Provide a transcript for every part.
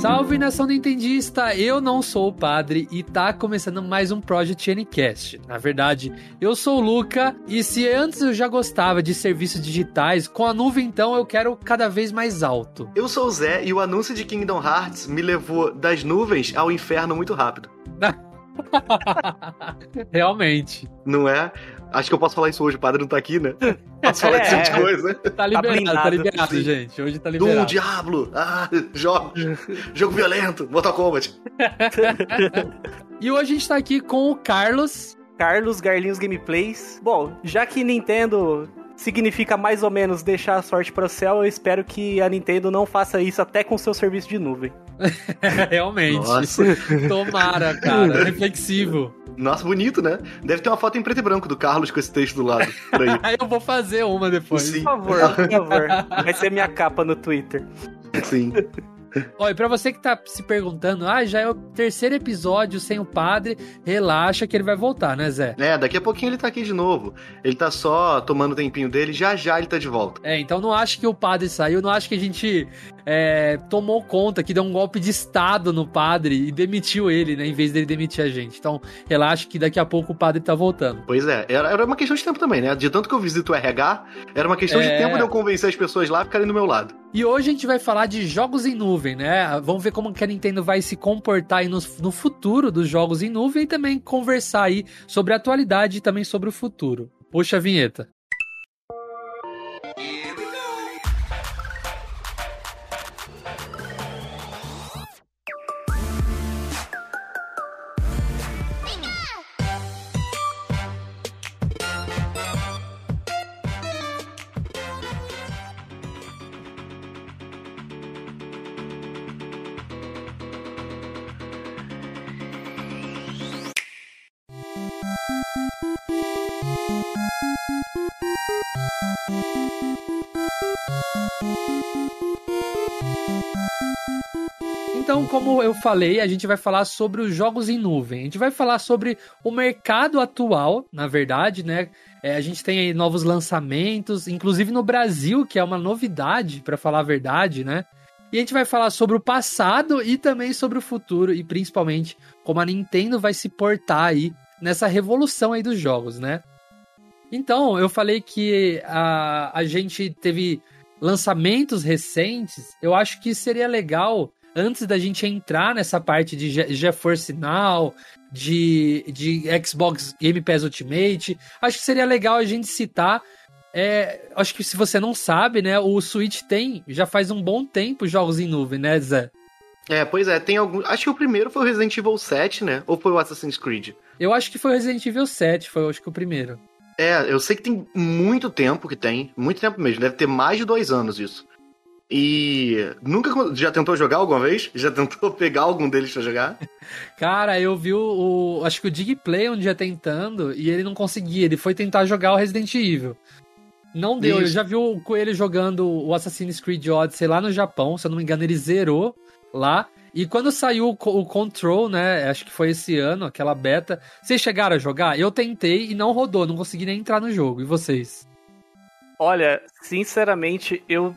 Salve nação nintendista, eu não sou o padre e tá começando mais um Project Ncast. Na verdade, eu sou o Luca e se antes eu já gostava de serviços digitais, com a nuvem então eu quero cada vez mais alto. Eu sou o Zé e o anúncio de Kingdom Hearts me levou das nuvens ao inferno muito rápido. Realmente. Não é? Acho que eu posso falar isso hoje, o padre não tá aqui, né? Posso falar é, esse tipo de coisa. Tá liberado, tá, tá liberado, sim. gente. Hoje tá liberado. Doom, Diablo, ah, jogo, jogo violento, Mortal Kombat. e hoje a gente tá aqui com o Carlos. Carlos Garlinhos Gameplays. Bom, já que Nintendo significa mais ou menos deixar a sorte para o céu, eu espero que a Nintendo não faça isso até com seu serviço de nuvem. Realmente. Nossa. Tomara, cara. Reflexivo. Nossa, bonito, né? Deve ter uma foto em preto e branco do Carlos com esse texto do lado. eu vou fazer uma depois. Sim. Por favor, por favor. Vai ser minha capa no Twitter. Sim. Olha, pra você que tá se perguntando, ah, já é o terceiro episódio sem o padre, relaxa que ele vai voltar, né, Zé? É, daqui a pouquinho ele tá aqui de novo. Ele tá só tomando o tempinho dele, já já ele tá de volta. É, então não acho que o padre saiu, não acho que a gente é, tomou conta, que deu um golpe de Estado no padre e demitiu ele, né, em vez dele demitir a gente. Então, relaxa que daqui a pouco o padre tá voltando. Pois é, era, era uma questão de tempo também, né? De tanto que eu visito o RH, era uma questão é... de tempo de eu convencer as pessoas lá a ficarem do meu lado. E hoje a gente vai falar de jogos em nuvem, né? Vamos ver como que a Nintendo vai se comportar aí no, no futuro dos jogos em nuvem e também conversar aí sobre a atualidade e também sobre o futuro. Puxa a vinheta. Falei, a gente vai falar sobre os jogos em nuvem. A gente vai falar sobre o mercado atual, na verdade, né? É, a gente tem aí novos lançamentos, inclusive no Brasil, que é uma novidade, para falar a verdade, né? E a gente vai falar sobre o passado e também sobre o futuro, e principalmente como a Nintendo vai se portar aí nessa revolução aí dos jogos, né? Então, eu falei que a, a gente teve lançamentos recentes. Eu acho que seria legal antes da gente entrar nessa parte de GeForce Now, de, de Xbox Game Pass Ultimate, acho que seria legal a gente citar. É, acho que se você não sabe, né, o Switch tem, já faz um bom tempo jogos em nuvem, né, Zé? É, pois é, tem algum. Acho que o primeiro foi o Resident Evil 7, né? Ou foi o Assassin's Creed? Eu acho que foi o Resident Evil 7, foi acho que o primeiro. É, eu sei que tem muito tempo que tem, muito tempo mesmo, deve ter mais de dois anos isso. E nunca já tentou jogar alguma vez? Já tentou pegar algum deles pra jogar? Cara, eu vi o, o acho que o Digplay um dia tentando e ele não conseguia. Ele foi tentar jogar o Resident Evil. Não deu. Isso. Eu já vi o Coelho jogando o Assassin's Creed Odyssey lá no Japão. Se eu não me engano, ele zerou lá. E quando saiu o, o Control, né? Acho que foi esse ano, aquela beta. Vocês chegaram a jogar? Eu tentei e não rodou. Não consegui nem entrar no jogo. E vocês? Olha, sinceramente, eu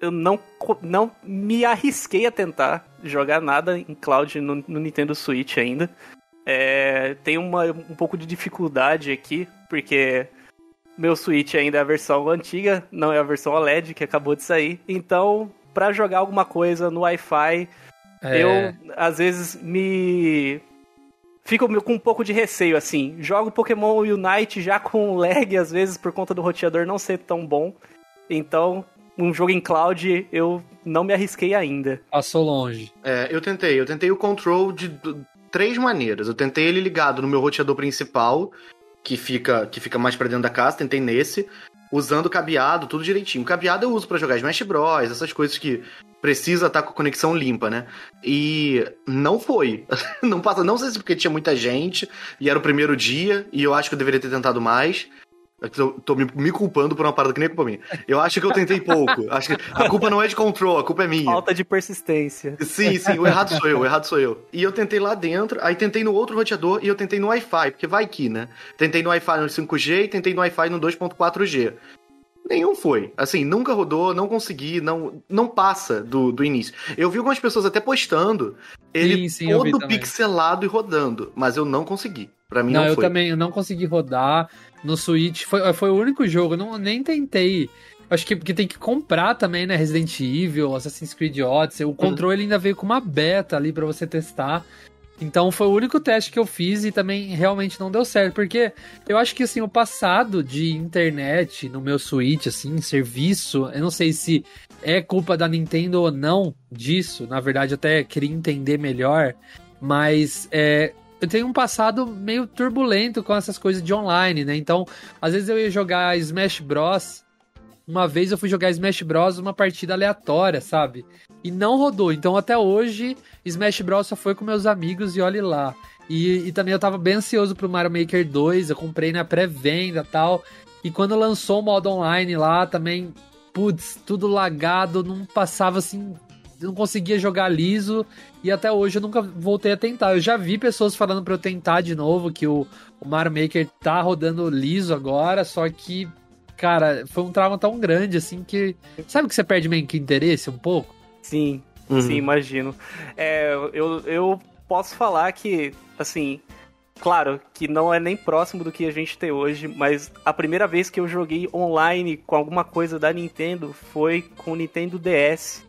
eu não, não me arrisquei a tentar jogar nada em cloud no, no Nintendo Switch ainda. É, tem uma, um pouco de dificuldade aqui, porque meu Switch ainda é a versão antiga, não é a versão OLED que acabou de sair. Então, para jogar alguma coisa no Wi-Fi, é... eu às vezes me fico com um pouco de receio assim. Jogo Pokémon Unite já com lag às vezes por conta do roteador não ser tão bom. Então, um jogo em cloud, eu não me arrisquei ainda. Passou longe. É, eu tentei. Eu tentei o control de três maneiras. Eu tentei ele ligado no meu roteador principal, que fica, que fica mais pra dentro da casa, tentei nesse, usando cabeado, tudo direitinho. O cabeado eu uso para jogar Smash Bros, essas coisas que precisa estar tá com a conexão limpa, né? E não foi. não passa, não sei se porque tinha muita gente e era o primeiro dia e eu acho que eu deveria ter tentado mais. É tô, tô me, me, culpando por uma parada que nem é culpa minha. Eu acho que eu tentei pouco. Acho que a culpa não é de control, a culpa é minha. Falta de persistência. Sim, sim, o errado sou eu, o errado sou eu. E eu tentei lá dentro, aí tentei no outro roteador e eu tentei no Wi-Fi, porque vai que, né? Tentei no Wi-Fi no 5G e tentei no Wi-Fi no 2.4G. Nenhum foi. Assim, nunca rodou, não consegui, não, não passa do, do início. Eu vi algumas pessoas até postando ele sim, sim, todo pixelado e rodando, mas eu não consegui. Pra mim não, não eu foi. também eu não consegui rodar no Switch. Foi, foi o único jogo, eu não, nem tentei. Acho que, que tem que comprar também, né? Resident Evil, Assassin's Creed Odyssey. O uhum. controle ainda veio com uma beta ali para você testar. Então foi o único teste que eu fiz e também realmente não deu certo, porque eu acho que assim, o passado de internet no meu Switch, assim, serviço, eu não sei se é culpa da Nintendo ou não disso, na verdade até queria entender melhor, mas é, eu tenho um passado meio turbulento com essas coisas de online, né? Então, às vezes eu ia jogar Smash Bros. Uma vez eu fui jogar Smash Bros. uma partida aleatória, sabe? E não rodou. Então até hoje, Smash Bros. só foi com meus amigos e olhe lá. E, e também eu tava bem ansioso pro Mario Maker 2, eu comprei na pré-venda tal. E quando lançou o modo online lá, também, putz, tudo lagado, não passava assim, não conseguia jogar liso. E até hoje eu nunca voltei a tentar. Eu já vi pessoas falando para eu tentar de novo, que o, o Mario Maker tá rodando liso agora, só que cara, foi um trauma tão grande, assim, que. Sabe que você perde meio que interesse um pouco? Sim, uhum. sim, imagino. É, eu, eu posso falar que, assim, claro que não é nem próximo do que a gente tem hoje, mas a primeira vez que eu joguei online com alguma coisa da Nintendo foi com o Nintendo DS.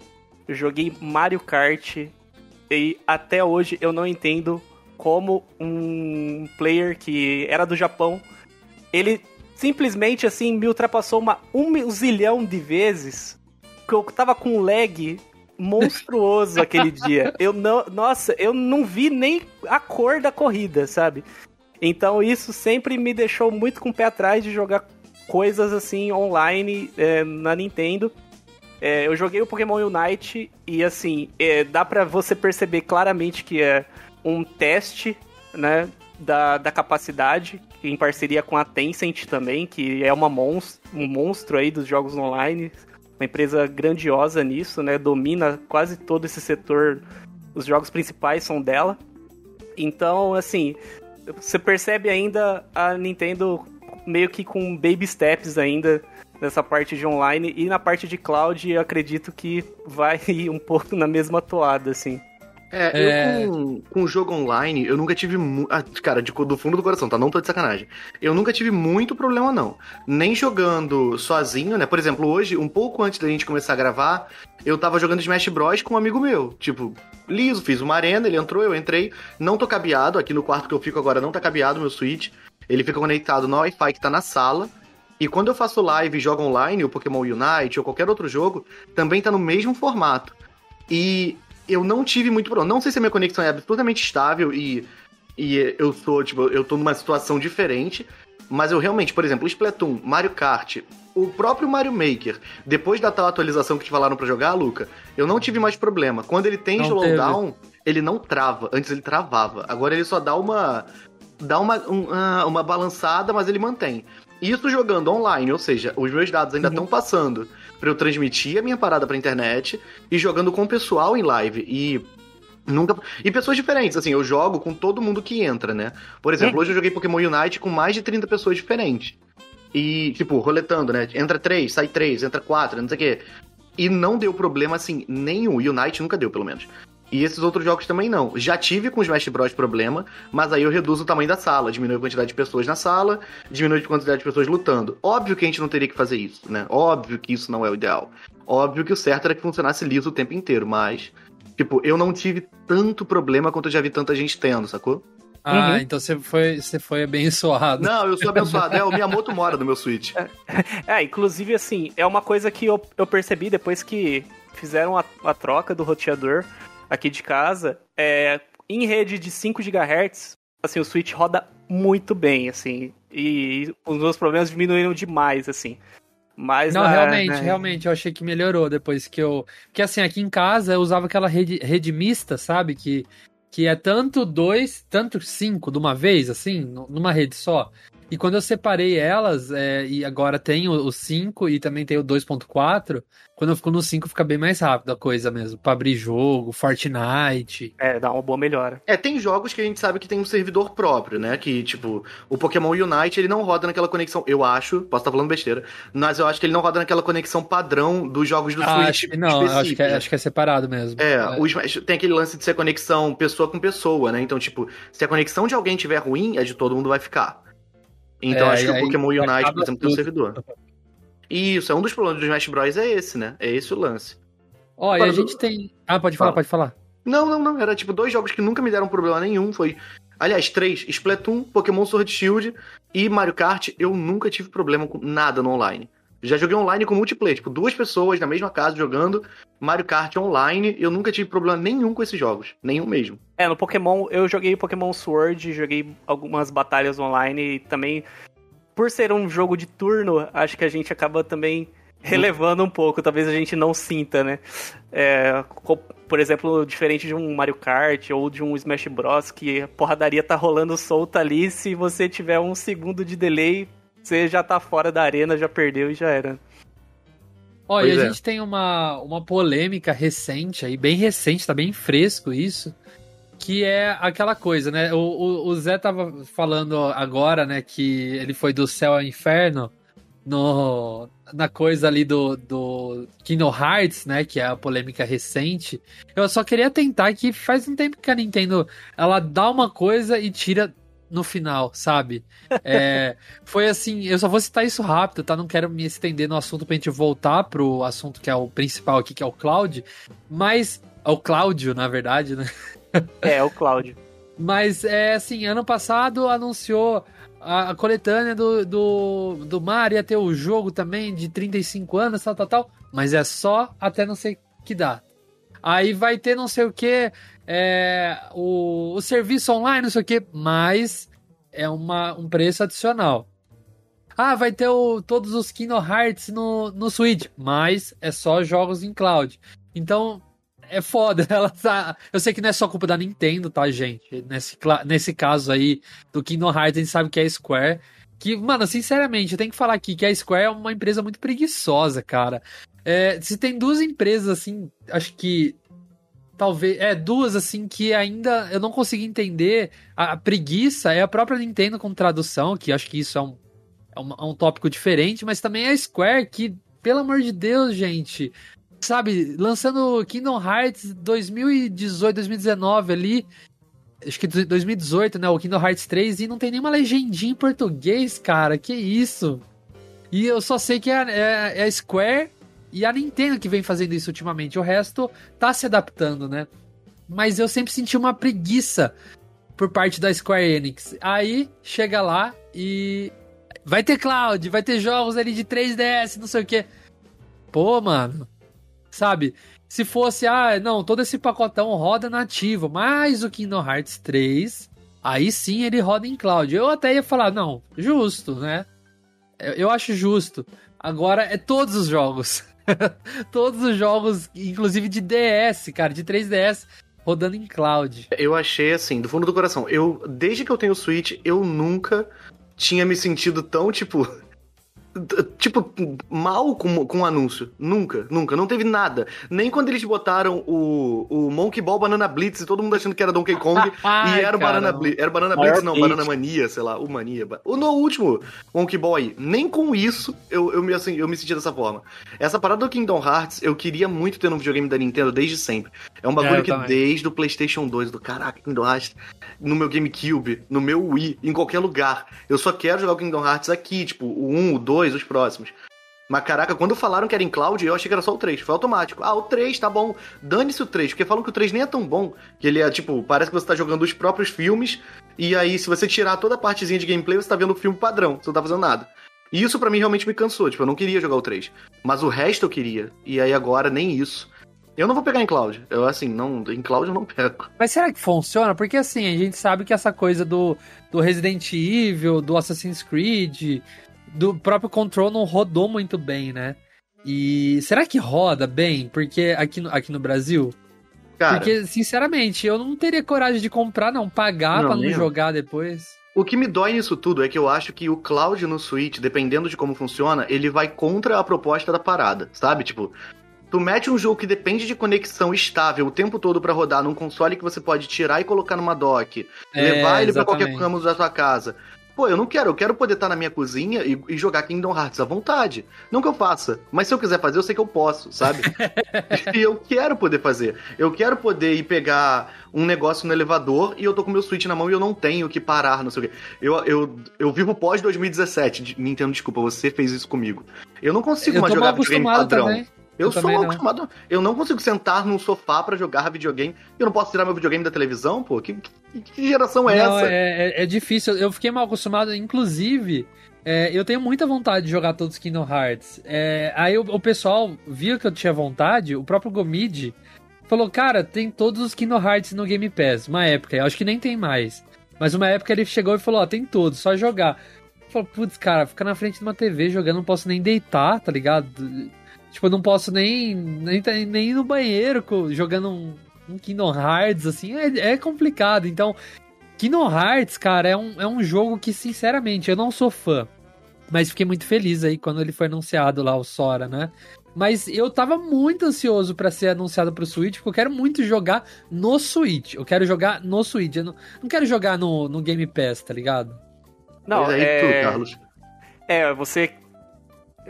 Eu joguei Mario Kart e até hoje eu não entendo como um player que era do Japão, ele simplesmente assim me ultrapassou uma, um zilhão de vezes que eu tava com um lag monstruoso aquele dia. Eu não, nossa, eu não vi nem a cor da corrida, sabe? Então isso sempre me deixou muito com o pé atrás de jogar coisas assim online é, na Nintendo. É, eu joguei o Pokémon Unite e assim é, dá para você perceber claramente que é um teste, né, da, da capacidade em parceria com a Tencent também, que é uma monstro, um monstro aí dos jogos online, uma empresa grandiosa nisso, né? Domina quase todo esse setor. Os jogos principais são dela. Então, assim, você percebe ainda a Nintendo meio que com baby steps ainda nessa parte de online e na parte de cloud, acredito que vai ir um pouco na mesma toada, assim. É, é... eu com, com jogo online, eu nunca tive. Ah, cara, de, do fundo do coração, tá? Não tô de sacanagem. Eu nunca tive muito problema, não. Nem jogando sozinho, né? Por exemplo, hoje, um pouco antes da gente começar a gravar, eu tava jogando Smash Bros com um amigo meu. Tipo, liso, fiz uma arena, ele entrou, eu entrei. Não tô cabeado, aqui no quarto que eu fico agora não tá cabeado meu Switch. Ele fica conectado no Wi-Fi que tá na sala. E quando eu faço live e jogo online, o Pokémon Unite ou qualquer outro jogo, também tá no mesmo formato. E eu não tive muito problema. Não sei se a minha conexão é absolutamente estável e, e eu sou, tipo, eu tô numa situação diferente. Mas eu realmente, por exemplo, Splatoon, Mario Kart, o próprio Mario Maker, depois da tal atualização que te falaram para jogar, Luca, eu não tive mais problema. Quando ele tem não slowdown, teve. ele não trava. Antes ele travava. Agora ele só dá uma. dá uma, um, ah, uma balançada, mas ele mantém. Isso jogando online, ou seja, os meus dados ainda estão uhum. passando para eu transmitir a minha parada pra internet e jogando com o pessoal em live. E Nunca. E pessoas diferentes, assim, eu jogo com todo mundo que entra, né? Por exemplo, é. hoje eu joguei Pokémon Unite com mais de 30 pessoas diferentes. E, tipo, roletando, né? Entra três, sai três, entra quatro, não sei o quê. E não deu problema, assim, nenhum. Unite nunca deu, pelo menos. E esses outros jogos também não. Já tive com os Smash Bros problema, mas aí eu reduzo o tamanho da sala, diminuo a quantidade de pessoas na sala, diminuo a quantidade de pessoas lutando. Óbvio que a gente não teria que fazer isso, né? Óbvio que isso não é o ideal. Óbvio que o certo era que funcionasse liso o tempo inteiro, mas tipo, eu não tive tanto problema quanto eu já vi tanta gente tendo, sacou? Ah, uhum. então você foi, você foi abençoado. Não, eu sou abençoado. é, o Miyamoto mora no meu Switch. É, inclusive, assim, é uma coisa que eu, eu percebi depois que fizeram a, a troca do roteador aqui de casa, é, em rede de 5 GHz, assim, o Switch roda muito bem, assim, e os meus problemas diminuíram demais, assim. Mas não, realmente, né? realmente, eu achei que melhorou depois que eu. Porque assim, aqui em casa eu usava aquela rede, rede mista, sabe? Que, que é tanto dois, tanto cinco de uma vez, assim, numa rede só. E quando eu separei elas, é, e agora tem o 5 e também tem o 2.4, quando eu fico no 5 fica bem mais rápido a coisa mesmo. Pra abrir jogo, Fortnite. É, dá uma boa melhora. É, tem jogos que a gente sabe que tem um servidor próprio, né? Que, tipo, o Pokémon Unite, ele não roda naquela conexão, eu acho, posso estar falando besteira, mas eu acho que ele não roda naquela conexão padrão dos jogos do ah, Switch. Acho, não, acho que, é, acho que é separado mesmo. É, é. O Smash, tem aquele lance de ser conexão pessoa com pessoa, né? Então, tipo, se a conexão de alguém tiver ruim, a de todo mundo vai ficar. Então é, acho que o Pokémon Unite, por exemplo, tem um servidor. Isso, é um dos problemas do Smash Bros. é esse, né? É esse o lance. Ó, e a gente tem. Ah, pode falar, Fala. pode falar. Não, não, não. Era tipo dois jogos que nunca me deram problema nenhum. Foi. Aliás, três: Splatoon, Pokémon Sword Shield e Mario Kart. Eu nunca tive problema com nada no online. Já joguei online com multiplayer, tipo, duas pessoas na mesma casa jogando Mario Kart online. Eu nunca tive problema nenhum com esses jogos. Nenhum mesmo. É, no Pokémon, eu joguei Pokémon Sword, joguei algumas batalhas online e também. Por ser um jogo de turno, acho que a gente acaba também relevando um pouco, talvez a gente não sinta, né? É, por exemplo, diferente de um Mario Kart ou de um Smash Bros, que a porradaria tá rolando solta ali, se você tiver um segundo de delay, você já tá fora da arena, já perdeu e já era. Olha, a é. gente tem uma, uma polêmica recente aí, bem recente, tá bem fresco isso, que é aquela coisa, né? O, o, o Zé tava falando agora, né, que ele foi do céu ao inferno no, na coisa ali do, do Kingdom Hearts, né, que é a polêmica recente. Eu só queria tentar que faz um tempo que a Nintendo, ela dá uma coisa e tira no final, sabe? É, foi assim, eu só vou citar isso rápido, tá? Não quero me estender no assunto pra gente voltar pro assunto que é o principal aqui, que é o Cloud, mas. É o Cláudio, na verdade, né? É, é o Cláudio. Mas é assim, ano passado anunciou a, a coletânea do, do, do Mario, ia ter o jogo também de 35 anos, tal, tal, tal. Mas é só até não sei que dá. Aí vai ter não sei o que, é, o, o serviço online, não sei o que, mas é uma, um preço adicional. Ah, vai ter o, todos os Kingdom Hearts no, no Switch, mas é só jogos em cloud. Então, é foda. Ela tá... Eu sei que não é só culpa da Nintendo, tá, gente? Nesse, nesse caso aí do Kingdom Hearts, a gente sabe que é a Square. Que, mano, sinceramente, eu tenho que falar aqui que a Square é uma empresa muito preguiçosa, cara. É, se tem duas empresas, assim, acho que talvez. É, duas, assim, que ainda eu não consigo entender. A, a, preguiça é a própria Nintendo com tradução, que acho que isso é um, é um, é um tópico diferente, mas também a Square, que, pelo amor de Deus, gente. Sabe, lançando Kingdom Hearts 2018, 2019 ali. Acho que 2018, né? O Kingdom Hearts 3 e não tem nenhuma legendinha em português, cara. Que isso? E eu só sei que é, é, é a Square e a Nintendo que vem fazendo isso ultimamente. O resto tá se adaptando, né? Mas eu sempre senti uma preguiça por parte da Square Enix. Aí chega lá e vai ter cloud, vai ter jogos ali de 3DS, não sei o que. Pô, mano. Sabe? Se fosse, ah, não, todo esse pacotão roda nativo, mas o Kingdom Hearts 3, aí sim ele roda em cloud. Eu até ia falar, não, justo, né? Eu acho justo. Agora é todos os jogos. Todos os jogos, inclusive de DS, cara, de 3DS, rodando em cloud. Eu achei assim, do fundo do coração. Eu, desde que eu tenho o Switch, eu nunca tinha me sentido tão, tipo, tipo, mal com, com o anúncio. Nunca, nunca. Não teve nada. Nem quando eles botaram o, o Monkey Ball Banana Blitz e todo mundo achando que era Donkey Kong e era o Banana Blitz. Era Banana Blitz, não, Banana Mania, sei lá, o Mania. O no último Monkey Ball aí, nem com isso eu, eu, me, assim, eu me senti dessa forma. Essa parada do Kingdom Hearts, eu queria muito ter no videogame da Nintendo desde sempre. É um bagulho é, que também. desde o PlayStation 2, do caraca, Kingdom Hearts, no meu GameCube, no meu Wii, em qualquer lugar. Eu só quero jogar o Kingdom Hearts aqui, tipo, o 1, o 2, os próximos. Mas caraca, quando falaram que era em cloud, eu achei que era só o 3. Foi automático. Ah, o 3, tá bom. Dane-se o 3, porque falam que o 3 nem é tão bom. Que ele é, tipo, parece que você tá jogando os próprios filmes. E aí, se você tirar toda a partezinha de gameplay, você tá vendo o filme padrão. Você não tá fazendo nada. E isso para mim realmente me cansou. Tipo, eu não queria jogar o 3. Mas o resto eu queria. E aí agora, nem isso. Eu não vou pegar em cloud. Eu, assim, não, em cloud eu não pego. Mas será que funciona? Porque, assim, a gente sabe que essa coisa do, do Resident Evil, do Assassin's Creed, do próprio Control não rodou muito bem, né? E será que roda bem? Porque aqui no, aqui no Brasil. Cara, Porque, sinceramente, eu não teria coragem de comprar, não. Pagar Não, pra não jogar depois. o que me dói nisso tudo é que eu acho que o cloud no Switch, dependendo de como funciona, ele vai contra a proposta da parada, sabe? Tipo, tu mete um jogo que depende de conexão estável o tempo todo pra rodar num console que você pode tirar e colocar numa dock, É, levar ele pra qualquer ramo da sua casa. Pô, eu não quero, eu quero poder estar na minha cozinha e, e jogar Kingdom Hearts à vontade. Não que eu faça, mas se eu quiser fazer, eu sei que eu posso, sabe? e eu quero poder fazer. Eu quero poder ir pegar um negócio no elevador e eu tô com meu Switch na mão e eu não tenho que parar, não sei o quê. Eu, eu, eu vivo pós 2017. De- Nintendo, desculpa, você fez isso comigo. Eu não consigo Eu mais jogar videogame padrão. também. Eu, Eu sou não. acostumado. Eu não consigo sentar num sofá pra jogar videogame. Eu não posso tirar meu videogame da televisão, pô? Que, que- que geração é Não, essa? é, é- é difícil. Eu fiquei mal acostumado, inclusive. é, eu tenho muita vontade de jogar todos os Kingdom Hearts. É, aí o, o pessoal viu que eu tinha vontade, o próprio Gomid falou: Cara, tem todos os Kingdom Hearts no Game Pass. Uma época, eu acho que nem tem mais. Mas uma época ele chegou e falou: Ó, tem todos, só jogar. Eu falei, putz, cara, ficar na frente de uma TV jogando, não posso nem deitar, tá ligado? Tipo, eu não posso nem, nem, nem ir no banheiro jogando um, um Kingdom Hearts, assim, é, é complicado. Então, Kingdom Hearts, cara, é um, é um jogo que, sinceramente, eu não sou fã. Mas fiquei muito feliz aí quando ele foi anunciado lá, o Sora, né? Mas eu tava muito ansioso pra ser anunciado pro Switch, porque eu quero muito jogar no Switch. Eu quero jogar no Switch. Eu não, não quero jogar no, no Game Pass, tá ligado? Não, é... tu, Carlos. É, você.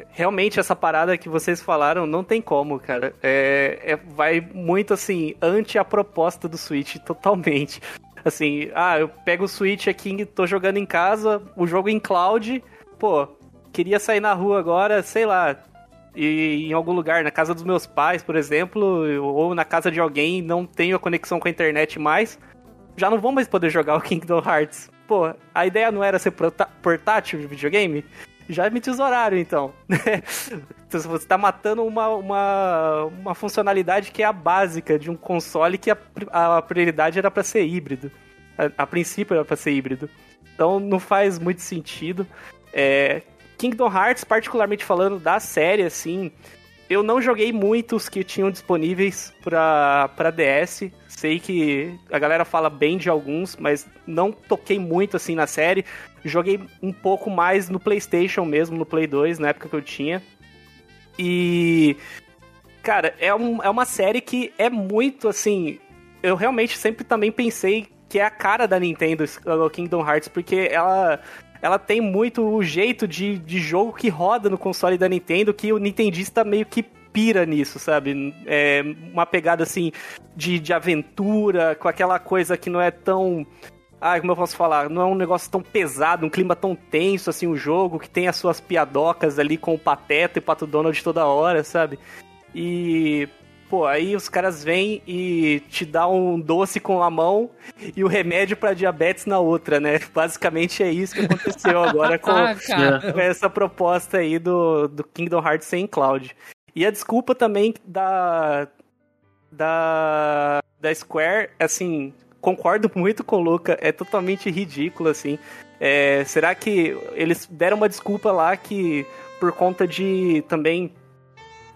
Realmente, essa parada que vocês falaram não tem como, cara. É, é- vai muito assim, ante a proposta do Switch, totalmente. Assim, ah, eu pego o Switch aqui, tô jogando em casa, o jogo em cloud, pô, queria sair na rua agora, sei lá, e em algum lugar, na casa dos meus pais, por exemplo, ou na casa de alguém, não tenho a conexão com a internet mais, já não vou mais poder jogar o Kingdom Hearts. Pô, a ideia não era ser portátil de videogame? Já me tesouraram, então. Então, Você tá matando uma, uma, uma funcionalidade que é a básica de um console que a, a prioridade era pra ser híbrido. A, a princípio era pra ser híbrido. Então não faz muito sentido. É, Kingdom Hearts, particularmente falando da série, assim, eu não joguei muitos que tinham disponíveis pra, pra DS. Sei que a galera fala bem de alguns, mas não toquei muito assim na série. Joguei um pouco mais no PlayStation mesmo, no Play 2, na época que eu tinha. E. Cara, é, um, é uma série que é muito assim. Eu realmente sempre também pensei que é a cara da Nintendo, Kingdom Hearts, porque ela. Ela tem muito o jeito de, de jogo que roda no console da Nintendo, que o Nintendista meio que pira nisso, sabe? É uma pegada assim de, de aventura, com aquela coisa que não é tão. Ah, como eu posso falar? Não é um negócio tão pesado, um clima tão tenso assim o jogo, que tem as suas piadocas ali com o Pateta e o Pato Donald toda hora, sabe? E. Pô, aí os caras vêm e te dá um doce com a mão e o remédio pra diabetes na outra, né? Basicamente é isso que aconteceu agora com, Ah, cara. com essa proposta aí do, do Kingdom Hearts sem cloud. E a desculpa também da. Da. Da Square, assim, concordo muito com o Luca, é totalmente ridículo, assim. É, será que eles deram uma desculpa lá que por conta de também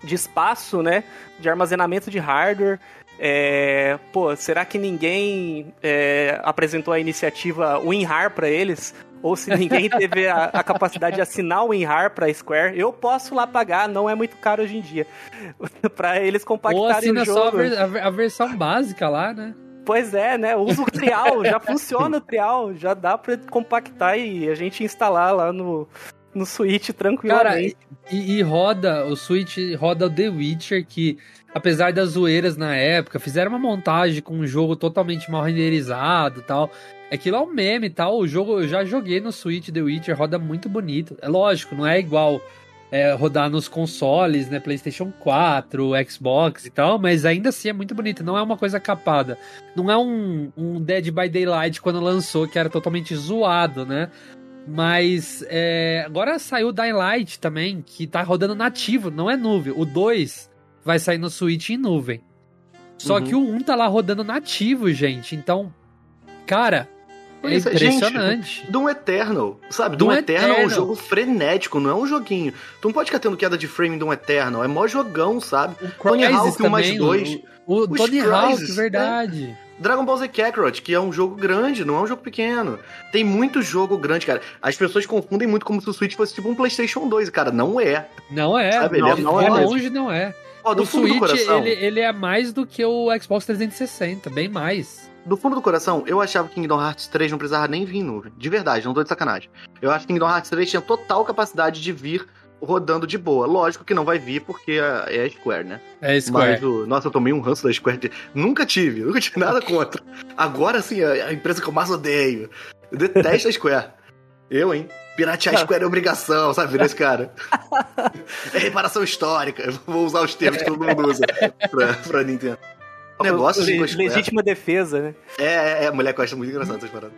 de espaço, né? De armazenamento de hardware. É, pô, será que ninguém é, apresentou a iniciativa WinRAR para eles? Ou se ninguém teve a, a capacidade de assinar o WinRAR para Square, eu posso lá pagar, não é muito caro hoje em dia. para eles Ou compactarem assina o jogo. só a, ver- a ver- a versão básica lá, né? Pois é, né? Usa o trial, já funciona o trial, já dá pra compactar e a gente instalar lá no, no Switch Cara, tranquilamente. e, e roda, o Switch roda o The Witcher, que apesar das zoeiras na época, fizeram uma montagem com um jogo totalmente mal renderizado e tal. Aquilo é um meme e tal. O jogo eu já joguei no Switch The Witcher, roda muito bonito. É lógico, não é igual é, rodar nos consoles, né? PlayStation 4, Xbox e tal, mas ainda assim é muito bonito. Não é uma coisa capada. Não é um, um Dead by Daylight quando lançou, que era totalmente zoado, né? Mas é, agora saiu o Dying Light também, que tá rodando nativo, não é nuvem. O 2 vai sair no Switch em nuvem. Só Uhum. que o 1 tá lá rodando nativo, gente. Então, cara, É impressionante. Gente, Doom Eternal, sabe? Doom, Doom Eternal, Eternal, é um jogo frenético, não é um joguinho. Tu não pode ficar tendo queda de frame em Doom Eternal, é mó jogão, sabe? O Tony Hawk 1 mais 2. O, o Tony Hawk, verdade. É. Dragon Ball Z Kakarot, que é um jogo grande, não é um jogo pequeno. Tem muito jogo grande, cara. As pessoas confundem muito como se o Switch fosse tipo um PlayStation 2, cara. Não é. Não é. Sabe? Não, ele é, não é, longe não é. Ó, o Switch, ele, ele é mais do que o Xbox 360, bem mais. Do fundo do coração, eu achava que Kingdom Hearts 3 não precisava nem vir em nuvem. De verdade, não tô de sacanagem. Eu acho que Kingdom Hearts 3 tinha total capacidade de vir rodando de boa. Lógico que não vai vir porque é, a Square, né? É a Square. Mas, o, nossa, eu tomei um ranço da Square. Nunca tive, nunca tive nada contra. Agora sim, a, empresa que eu mais odeio. Eu detesto a Square. Eu, hein? Piratear a Square é obrigação, sabe? Vira esse cara. é reparação histórica. Eu vou usar os termos que todo mundo usa pra, pra Nintendo negócio assim, Le Legítima defesa, né? É, é, é, a mulher gosta muito engraçado essas paradas.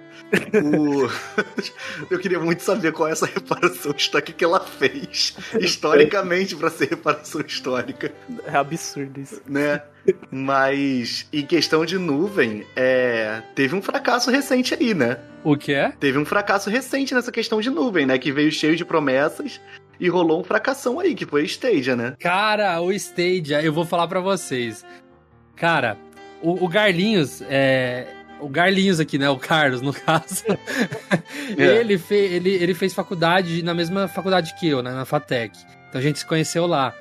o... Eu queria muito saber qual é essa reparação histórica que ela fez, historicamente, para ser reparação histórica. É absurdo isso. Né? Mas, em questão de nuvem, é... teve um fracasso recente aí, né? O que é? Teve um fracasso recente nessa questão de nuvem, né? Que veio cheio de promessas e rolou um fracassão aí, que foi o Stadia, né? Cara, o Stadia, eu vou falar para vocês. Cara, o, o Garlinhos, é, o Garlinhos aqui, né? O Carlos, no caso. é. ele, fe, ele, ele fez faculdade na mesma faculdade que eu, né? Na FATEC. Então a gente se conheceu lá.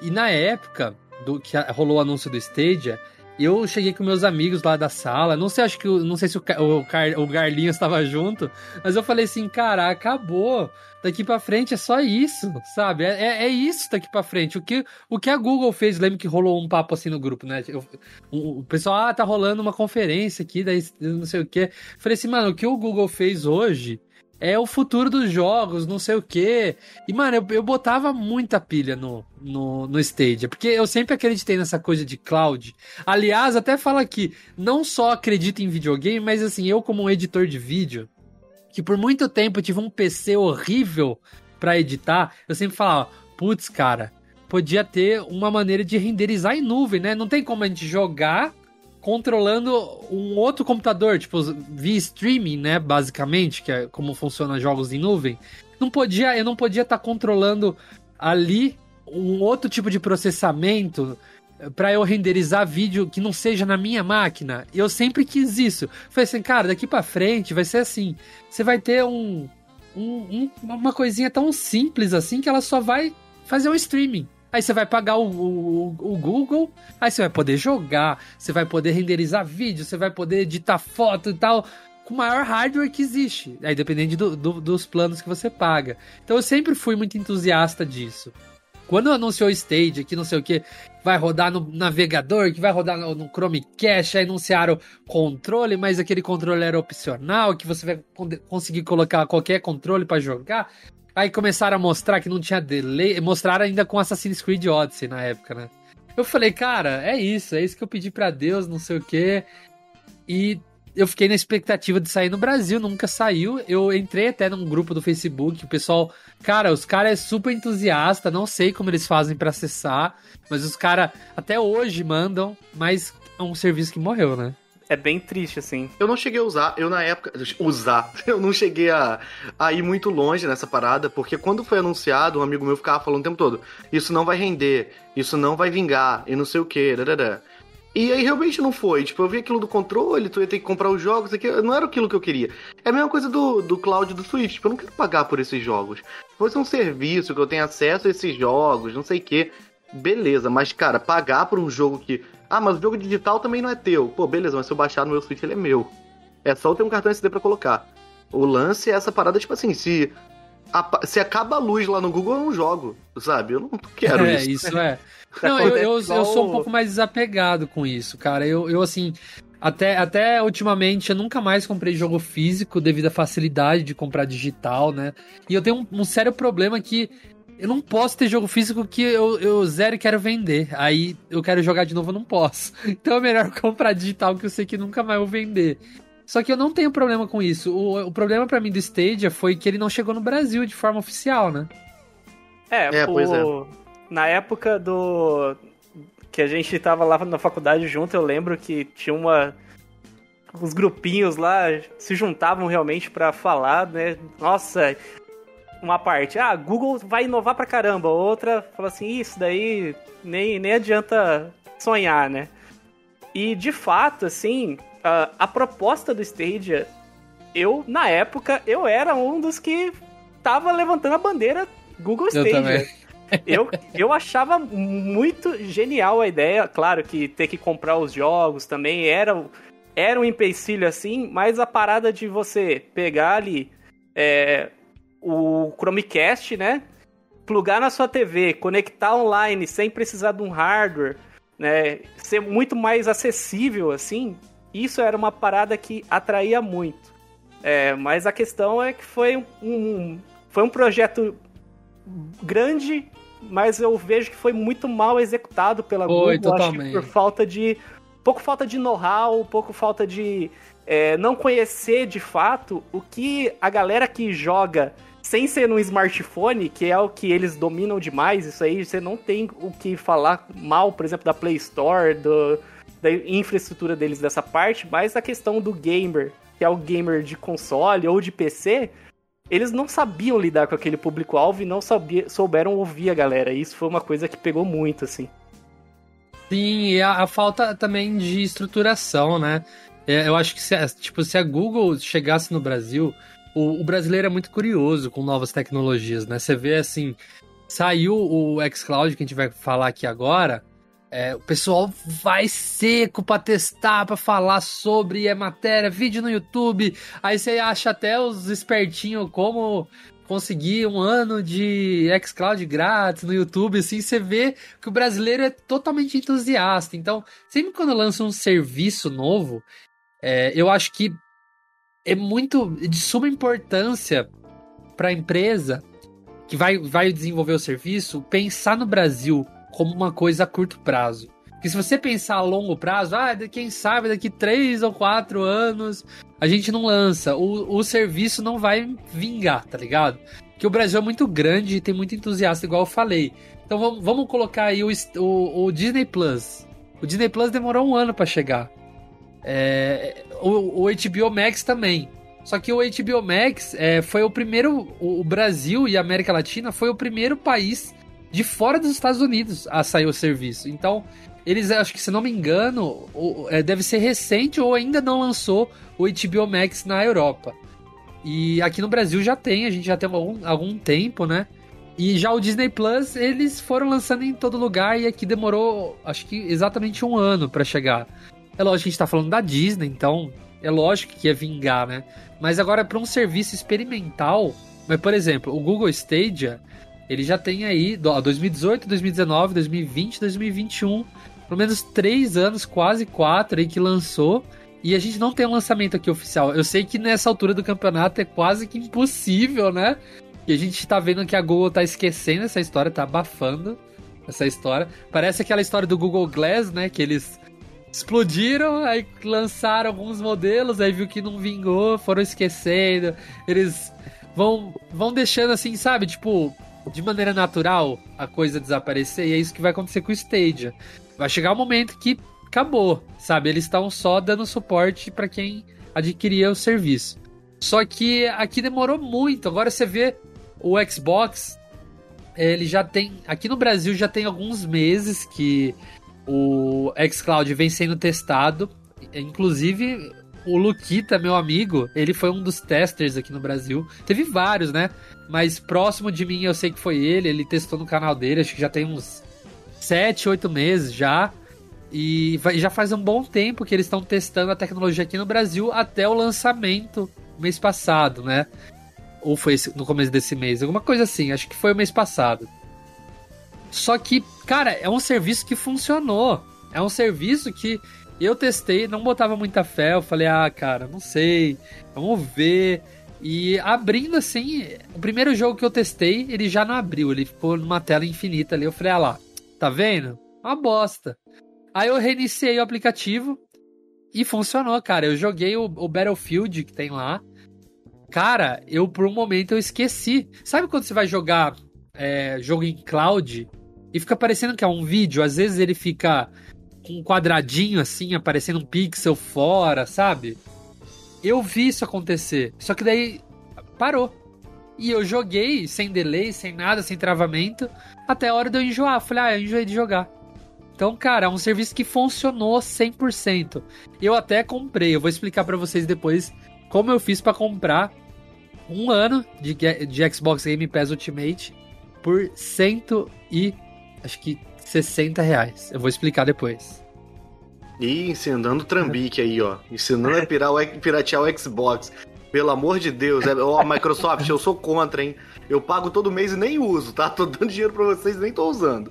E na época do que rolou o anúncio do Stadia, eu cheguei com meus amigos lá da sala. Não sei, acho que não sei se o, o, o Garlinhos estava junto, mas eu falei assim, cara, acabou daqui para frente é só isso, sabe? É, é, é, isso daqui para frente. O que, o que a Google fez, lembro que rolou um papo assim no grupo, né? Eu, o, o, pessoal, ah, tá rolando uma conferência aqui, daí não sei o quê. Falei assim, mano, o que o Google fez hoje é o futuro dos jogos, não sei o quê. E, mano, eu, eu botava muita pilha no, no, no Stadia, porque eu sempre acreditei nessa coisa de cloud. Aliás, até fala aqui, não só acredito em videogame, mas assim, eu como um editor de vídeo, que por muito tempo eu tive um PC horrível para editar, eu sempre falava, putz, cara, podia ter uma maneira de renderizar em nuvem, né? Não tem como a gente jogar controlando um outro computador, tipo, via streaming, né, basicamente, que é como funciona jogos em nuvem. Não podia, eu não podia estar tá controlando ali um outro tipo de processamento para eu renderizar vídeo que não seja na minha máquina. Eu sempre quis isso. Falei assim, cara, daqui para frente vai ser assim. Você vai ter um, um, um, uma coisinha tão simples assim que ela só vai fazer um streaming. Aí você vai pagar o, o, o, Google, aí você vai poder jogar, você vai poder renderizar vídeo, você vai poder editar foto e tal, com o maior hardware que existe. Aí dependendo do, do, dos planos que você paga. Então eu sempre fui muito entusiasta disso. Quando anunciou o Stage, que não sei o que, vai rodar no navegador, que vai rodar no, no Chromecast, aí anunciaram controle, mas aquele controle era opcional, que você vai conseguir colocar qualquer controle para jogar. Aí começaram a mostrar que não tinha delay, mostraram ainda com Assassin's Creed Odyssey na época, né? Eu falei, cara, é isso, é isso que eu pedi para Deus, não sei o que. E eu fiquei na expectativa de sair no Brasil, nunca saiu. Eu entrei até num grupo do Facebook, o pessoal, cara, os caras é super entusiasta, não sei como eles fazem para acessar, mas os caras até hoje mandam, mas é um serviço que morreu, né? É bem triste, assim. Eu não cheguei a usar, eu na época. Usar. Eu não cheguei a, a ir muito longe nessa parada, porque quando foi anunciado, um amigo meu ficava falando o tempo todo: Isso não vai render, isso não vai vingar, e não sei o que, e aí realmente não foi. Tipo, eu vi aquilo do controle, tu ia ter que comprar os jogos, aqui, não era aquilo que eu queria. É a mesma coisa do, do cloud do Switch. Tipo, eu não quero pagar por esses jogos. Se fosse um serviço que eu tenho acesso a esses jogos, não sei o que. Beleza, mas cara, pagar por um jogo que. Ah, mas o jogo digital também não é teu. Pô, beleza, mas se eu baixar no meu Switch, ele é meu. É só eu ter um cartão SD para colocar. O lance é essa parada, tipo assim, se a, se acaba a luz lá no Google, eu não jogo, sabe? Eu não quero é, isso. isso é. Não, eu, eu, eu, sou um pouco mais desapegado com isso, cara. Eu, eu assim, até, até ultimamente eu nunca mais comprei jogo físico devido à facilidade de comprar digital, né? E eu tenho um, um sério problema que eu não posso ter jogo físico que eu, eu zero e quero vender. Aí eu quero jogar de novo, eu não posso. Então é melhor comprar digital que eu sei que nunca mais vou vender. Só que eu não tenho problema com isso. O, o problema para mim do Stadia foi que ele não chegou no Brasil de forma oficial, né? É, é o... pois é. Na época do. que a gente tava lá na faculdade junto, eu lembro que tinha uma. os grupinhos lá se juntavam realmente para falar, né? Nossa, uma parte, ah, Google vai inovar pra caramba, outra fala assim, isso daí nem, nem adianta sonhar, né? E de fato, assim, a, a proposta do Stadia, eu, na época, eu era um dos que tava levantando a bandeira Google Stadia. Eu, eu achava muito genial a ideia. Claro que ter que comprar os jogos também era, era um empecilho assim, mas a parada de você pegar ali é, o Chromecast, né? Plugar na sua TV, conectar online sem precisar de um hardware, né? Ser muito mais acessível assim. Isso era uma parada que atraía muito. É, mas a questão é que foi um, foi um projeto grande, mas eu vejo que foi muito mal executado pela foi, Google. Totalmente. Por falta de. Pouco falta de know-how, pouco falta de é, não conhecer de fato o que a galera que joga sem ser no smartphone, que é o que eles dominam demais, isso aí você não tem o que falar mal, por exemplo, da Play Store, do, da infraestrutura deles dessa parte, mas a questão do gamer, que é o gamer de console ou de PC, eles não sabiam lidar com aquele público-alvo e não sabia, souberam ouvir a galera. Isso foi uma coisa que pegou muito, assim. Sim, e a, a falta também de estruturação, né? É, eu acho que se, tipo, se a Google chegasse no Brasil, o, o, brasileiro é muito curioso com novas tecnologias, né? Você vê assim, saiu o xCloud que a gente vai falar aqui agora, é, o pessoal vai seco para testar, para falar sobre é matéria, vídeo no YouTube. Aí você acha até os espertinhos como conseguir um ano de xCloud grátis no YouTube, assim, você vê que o brasileiro é totalmente entusiasta. Então, sempre quando lança um serviço novo, é, eu acho que é muito de suma importância para a empresa que vai, vai desenvolver o serviço pensar no Brasil como uma coisa a curto prazo. Porque se você pensar a longo prazo, ah, quem sabe daqui três ou quatro anos a gente não lança, o, o serviço não vai vingar, tá ligado? Porque o Brasil é muito grande e tem muito entusiasta, igual eu falei. Então vamos, vamos colocar aí o, o, o Disney Plus. O Disney Plus demorou um ano para chegar. É, o, o HBO Max também. Só que o HBO Max é, foi o primeiro. O Brasil e a América Latina foi o primeiro país de fora dos Estados Unidos a sair o serviço. Então, eles, acho que se não me engano, é, deve ser recente ou ainda não lançou o HBO Max na Europa. E aqui no Brasil já tem, a gente já tem algum, algum tempo, né? E já o Disney Plus, eles foram lançando em todo lugar e aqui demorou, acho que exatamente um ano para chegar. É lógico que a gente tá falando da Disney, então é lógico que ia vingar, né? Mas agora para um serviço experimental, mas por exemplo, o Google Stadia, ele já tem aí 2018, 2019, 2020, 2021, pelo menos três anos, quase quatro aí que lançou. E a gente não tem um lançamento aqui oficial. Eu sei que nessa altura do campeonato é quase que impossível, né? E a gente tá vendo que a Google tá esquecendo essa história, tá abafando essa história. Parece aquela história do Google Glass, né? Que eles explodiram, aí lançaram alguns modelos, aí viu que não vingou, foram esquecendo. Eles vão, vão deixando assim, sabe? Tipo, de maneira natural a coisa desaparecer. E é isso que vai acontecer com o Stadia. Vai chegar um momento que acabou, sabe? Eles estão só dando suporte para quem adquiria o serviço. Só que aqui demorou muito. Agora você vê o Xbox, ele já tem. Aqui no Brasil já tem alguns meses que o xCloud vem sendo testado. Inclusive, o Luquita, meu amigo, ele foi um dos testers aqui no Brasil. Teve vários, né? Mas próximo de mim eu sei que foi ele. Ele testou no canal dele, acho que já tem uns 7, 8 meses já. E já faz um bom tempo que eles estão testando a tecnologia aqui no Brasil até o lançamento mês passado, né? Ou foi no começo desse mês, alguma coisa assim, acho que foi o mês passado. Só que, cara, é um serviço que funcionou. É um serviço que eu testei, não botava muita fé. Eu falei, ah, cara, não sei, vamos ver. E abrindo assim, o primeiro jogo que eu testei, ele já não abriu, ele ficou numa tela infinita ali. Eu falei, ah lá, tá vendo? Uma bosta. Aí eu reiniciei o aplicativo e funcionou, cara. Eu joguei o, o Battlefield que tem lá. Cara, eu por um momento eu esqueci. Sabe quando você vai jogar é, jogo em cloud e fica parecendo que é um vídeo, às vezes ele fica com um quadradinho assim, aparecendo um pixel fora, sabe? Eu vi isso acontecer. Só que daí parou. E eu joguei sem delay, sem nada, sem travamento, até a hora de eu enjoar. Falei, ah, eu enjoei de jogar. Então, cara, é um serviço que funcionou 100%. Eu até comprei, eu vou explicar para vocês depois como eu fiz para comprar um ano de, de Xbox Game Pass Ultimate por cento e acho que 60 reais. Eu vou explicar depois. Ih, ensinando trambique aí, ó. Ensinando a pirar o, piratear o Xbox. Pelo amor de Deus, é, ó, Microsoft, eu sou contra, hein? Eu pago todo mês e nem uso, tá? Tô dando dinheiro pra vocês e nem tô usando.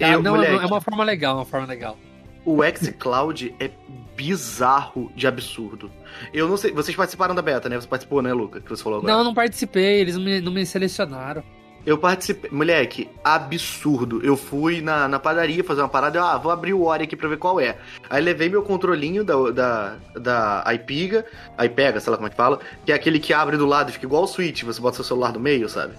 Ah, eu, não, moleque, é uma forma legal, uma forma legal. O xCloud é bizarro de absurdo. Eu não sei, vocês participaram da beta, né? Você participou, né, Luca? Que você falou agora. Não, não participei, eles não me, não me selecionaram. Eu participei. Moleque, absurdo. Eu fui na, na padaria fazer uma parada. Eu, ah, vou abrir o Ori aqui pra ver qual é. Aí levei meu controlinho da, da, da iPiga, iPega, sei lá como é que fala, que é aquele que abre do lado e fica igual o Switch, você bota seu celular no meio, sabe?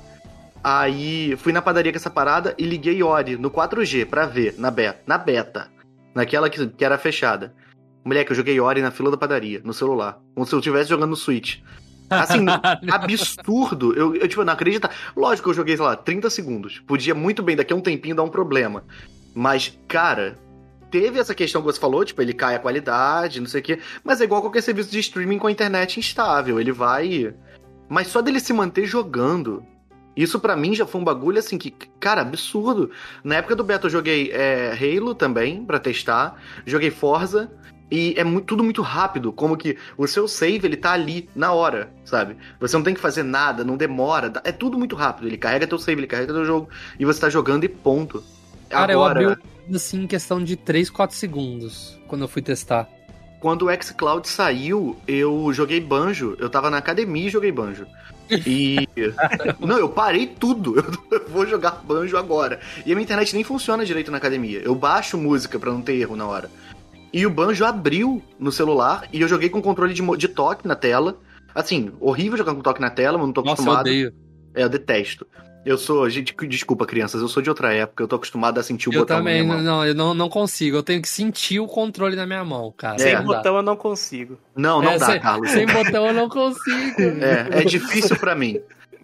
Aí fui na padaria com essa parada e liguei Ori no 4G pra ver, na beta. Na beta. Naquela que, que era fechada. Moleque, eu joguei Ori na fila da padaria, no celular. Como se eu estivesse jogando no Switch. Assim, absurdo. Eu, eu, tipo, não acredito. Lógico que eu joguei, sei lá, 30 segundos. Podia muito bem, daqui a um tempinho, dar um problema. Mas, cara, teve essa questão que você falou, tipo, ele cai a qualidade, não sei o quê. Mas é igual qualquer serviço de streaming com a internet instável. Ele vai. Mas só dele se manter jogando. Isso para mim já foi um bagulho assim que, cara, absurdo. Na época do beta eu joguei é, Halo também, para testar. Joguei Forza. E é muito, tudo muito rápido, como que o seu save ele tá ali na hora, sabe? Você não tem que fazer nada, não demora, é tudo muito rápido. Ele carrega teu save, ele carrega teu jogo e você tá jogando e ponto. Cara, Agora, eu abri assim em questão de 3, 4 segundos quando eu fui testar. Quando o xCloud saiu, eu joguei Banjo, eu tava na academia e joguei Banjo. E. não, eu parei tudo. Eu vou jogar banjo agora. E a minha internet nem funciona direito na academia. Eu baixo música para não ter erro na hora. E o banjo abriu no celular e eu joguei com controle de, de toque na tela. Assim, horrível jogar com toque na tela, mas não tô Nossa, acostumado. Eu odeio. É, eu detesto. Eu sou. Gente, desculpa, crianças, eu sou de outra época, eu tô acostumado a sentir o eu botão. Eu também, não, eu não, não consigo. Eu tenho que sentir o controle na minha mão, cara. Sem é. botão eu não consigo. Não, não é, dá, sem, Carlos. Sem botão eu não consigo. É, é difícil para mim.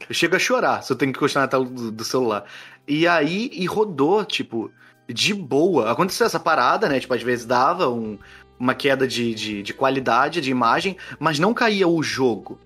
Eu chego a chorar se eu tenho que encostar na tela do, do celular. E aí, e rodou, tipo, de boa. Aconteceu essa parada, né? Tipo, às vezes dava um, uma queda de, de, de qualidade de imagem, mas não caía o jogo.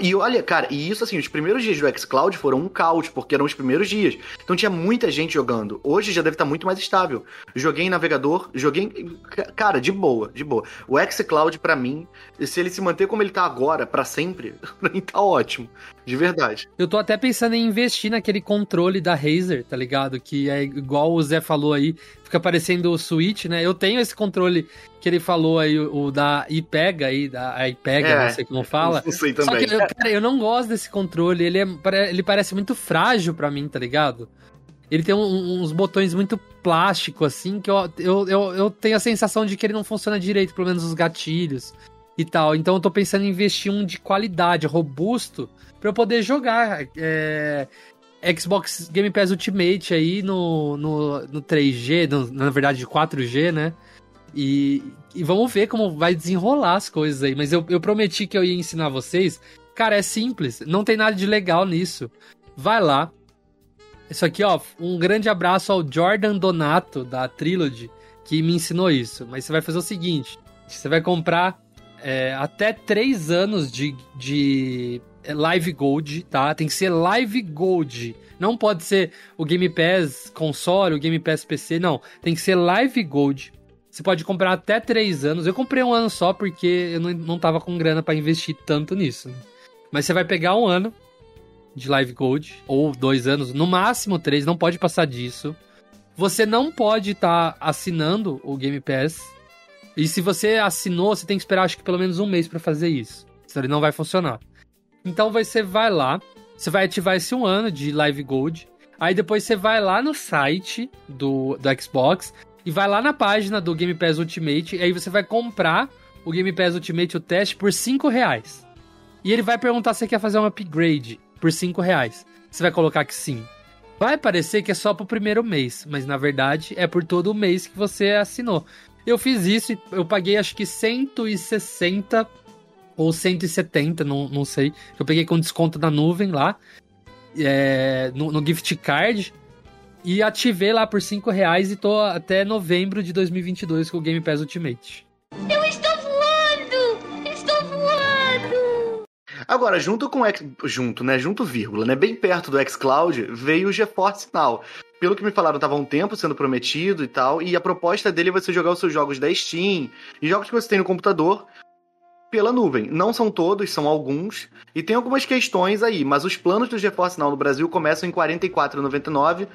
E olha, cara, e isso assim, os primeiros dias do xCloud foram um caos, porque eram os primeiros dias. Então tinha muita gente jogando. Hoje já deve estar muito mais estável. Joguei em navegador, joguei. Cara, de boa, de boa. O xCloud, para mim, se ele se manter como ele tá agora, para sempre, pra mim tá ótimo. De verdade. Eu tô até pensando em investir naquele controle da Razer, tá ligado? Que é igual o Zé falou aí, fica parecendo o Switch, né? Eu tenho esse controle que ele falou aí, o, da iPega aí, da iPega, é, não sei como fala. Não sei também. Só que, eu, cara, eu não gosto desse controle, ele, é, ele parece muito frágil para mim, tá ligado? Ele tem um, uns botões muito plástico, assim, que eu, eu, eu, eu, tenho a sensação de que ele não funciona direito, pelo menos os gatilhos e tal. Então eu tô pensando em investir um de qualidade, robusto, para eu poder jogar é, Xbox Game Pass Ultimate aí no, no, no 3G, no, na verdade 4G, né? E, e, vamos ver como vai desenrolar as coisas aí. Mas eu, eu prometi que eu ia ensinar vocês. Cara, é simples, não tem nada de legal nisso. Vai lá. Isso aqui, ó, um grande abraço ao Jordan Donato da Trilogy, que me ensinou isso. Mas você vai fazer o seguinte: você vai comprar é, até 3 anos de, de Live Gold, tá? Tem que ser Live Gold. Não pode ser o Game Pass console, o Game Pass PC, não. Tem que ser Live Gold. Você pode comprar até 3 anos. Eu comprei um ano só porque eu não, não tava com grana para investir tanto nisso. Né? Mas você vai pegar um ano de Live Gold, ou dois anos, no máximo três, não pode passar disso. Você não pode estar tá assinando o Game Pass. E se você assinou, você tem que esperar acho que pelo menos um mês para fazer isso. Senão ele não vai funcionar. Então você vai lá, você vai ativar esse um ano de Live Gold. Aí depois você vai lá no site do, do Xbox e vai lá na página do Game Pass Ultimate. E aí você vai comprar o Game Pass Ultimate, o teste, por 5 reais. E ele vai perguntar se você quer fazer um upgrade por 5 reais. Você vai colocar que sim. Vai parecer que é só pro primeiro mês, mas na verdade é por todo o mês que você assinou. Eu fiz isso eu paguei acho que 160 ou 170, não, não sei. Eu peguei com desconto da nuvem lá, é, no, no, gift card, e ativei lá por 5 reais e tô até novembro de 2022 com o Game Pass Ultimate. Eu estou voando! Estou voando! Agora, junto com o X, junto, né, junto vírgula, né, bem perto do xCloud, veio o GeForce Now. Pelo que me falaram, tava um tempo sendo prometido e tal, e a proposta dele é você jogar os seus jogos da Steam e jogos que você tem no computador pela nuvem. Não são todos, são alguns. E tem algumas questões aí, mas os planos do GeForce Now no Brasil começam em R$ 44,99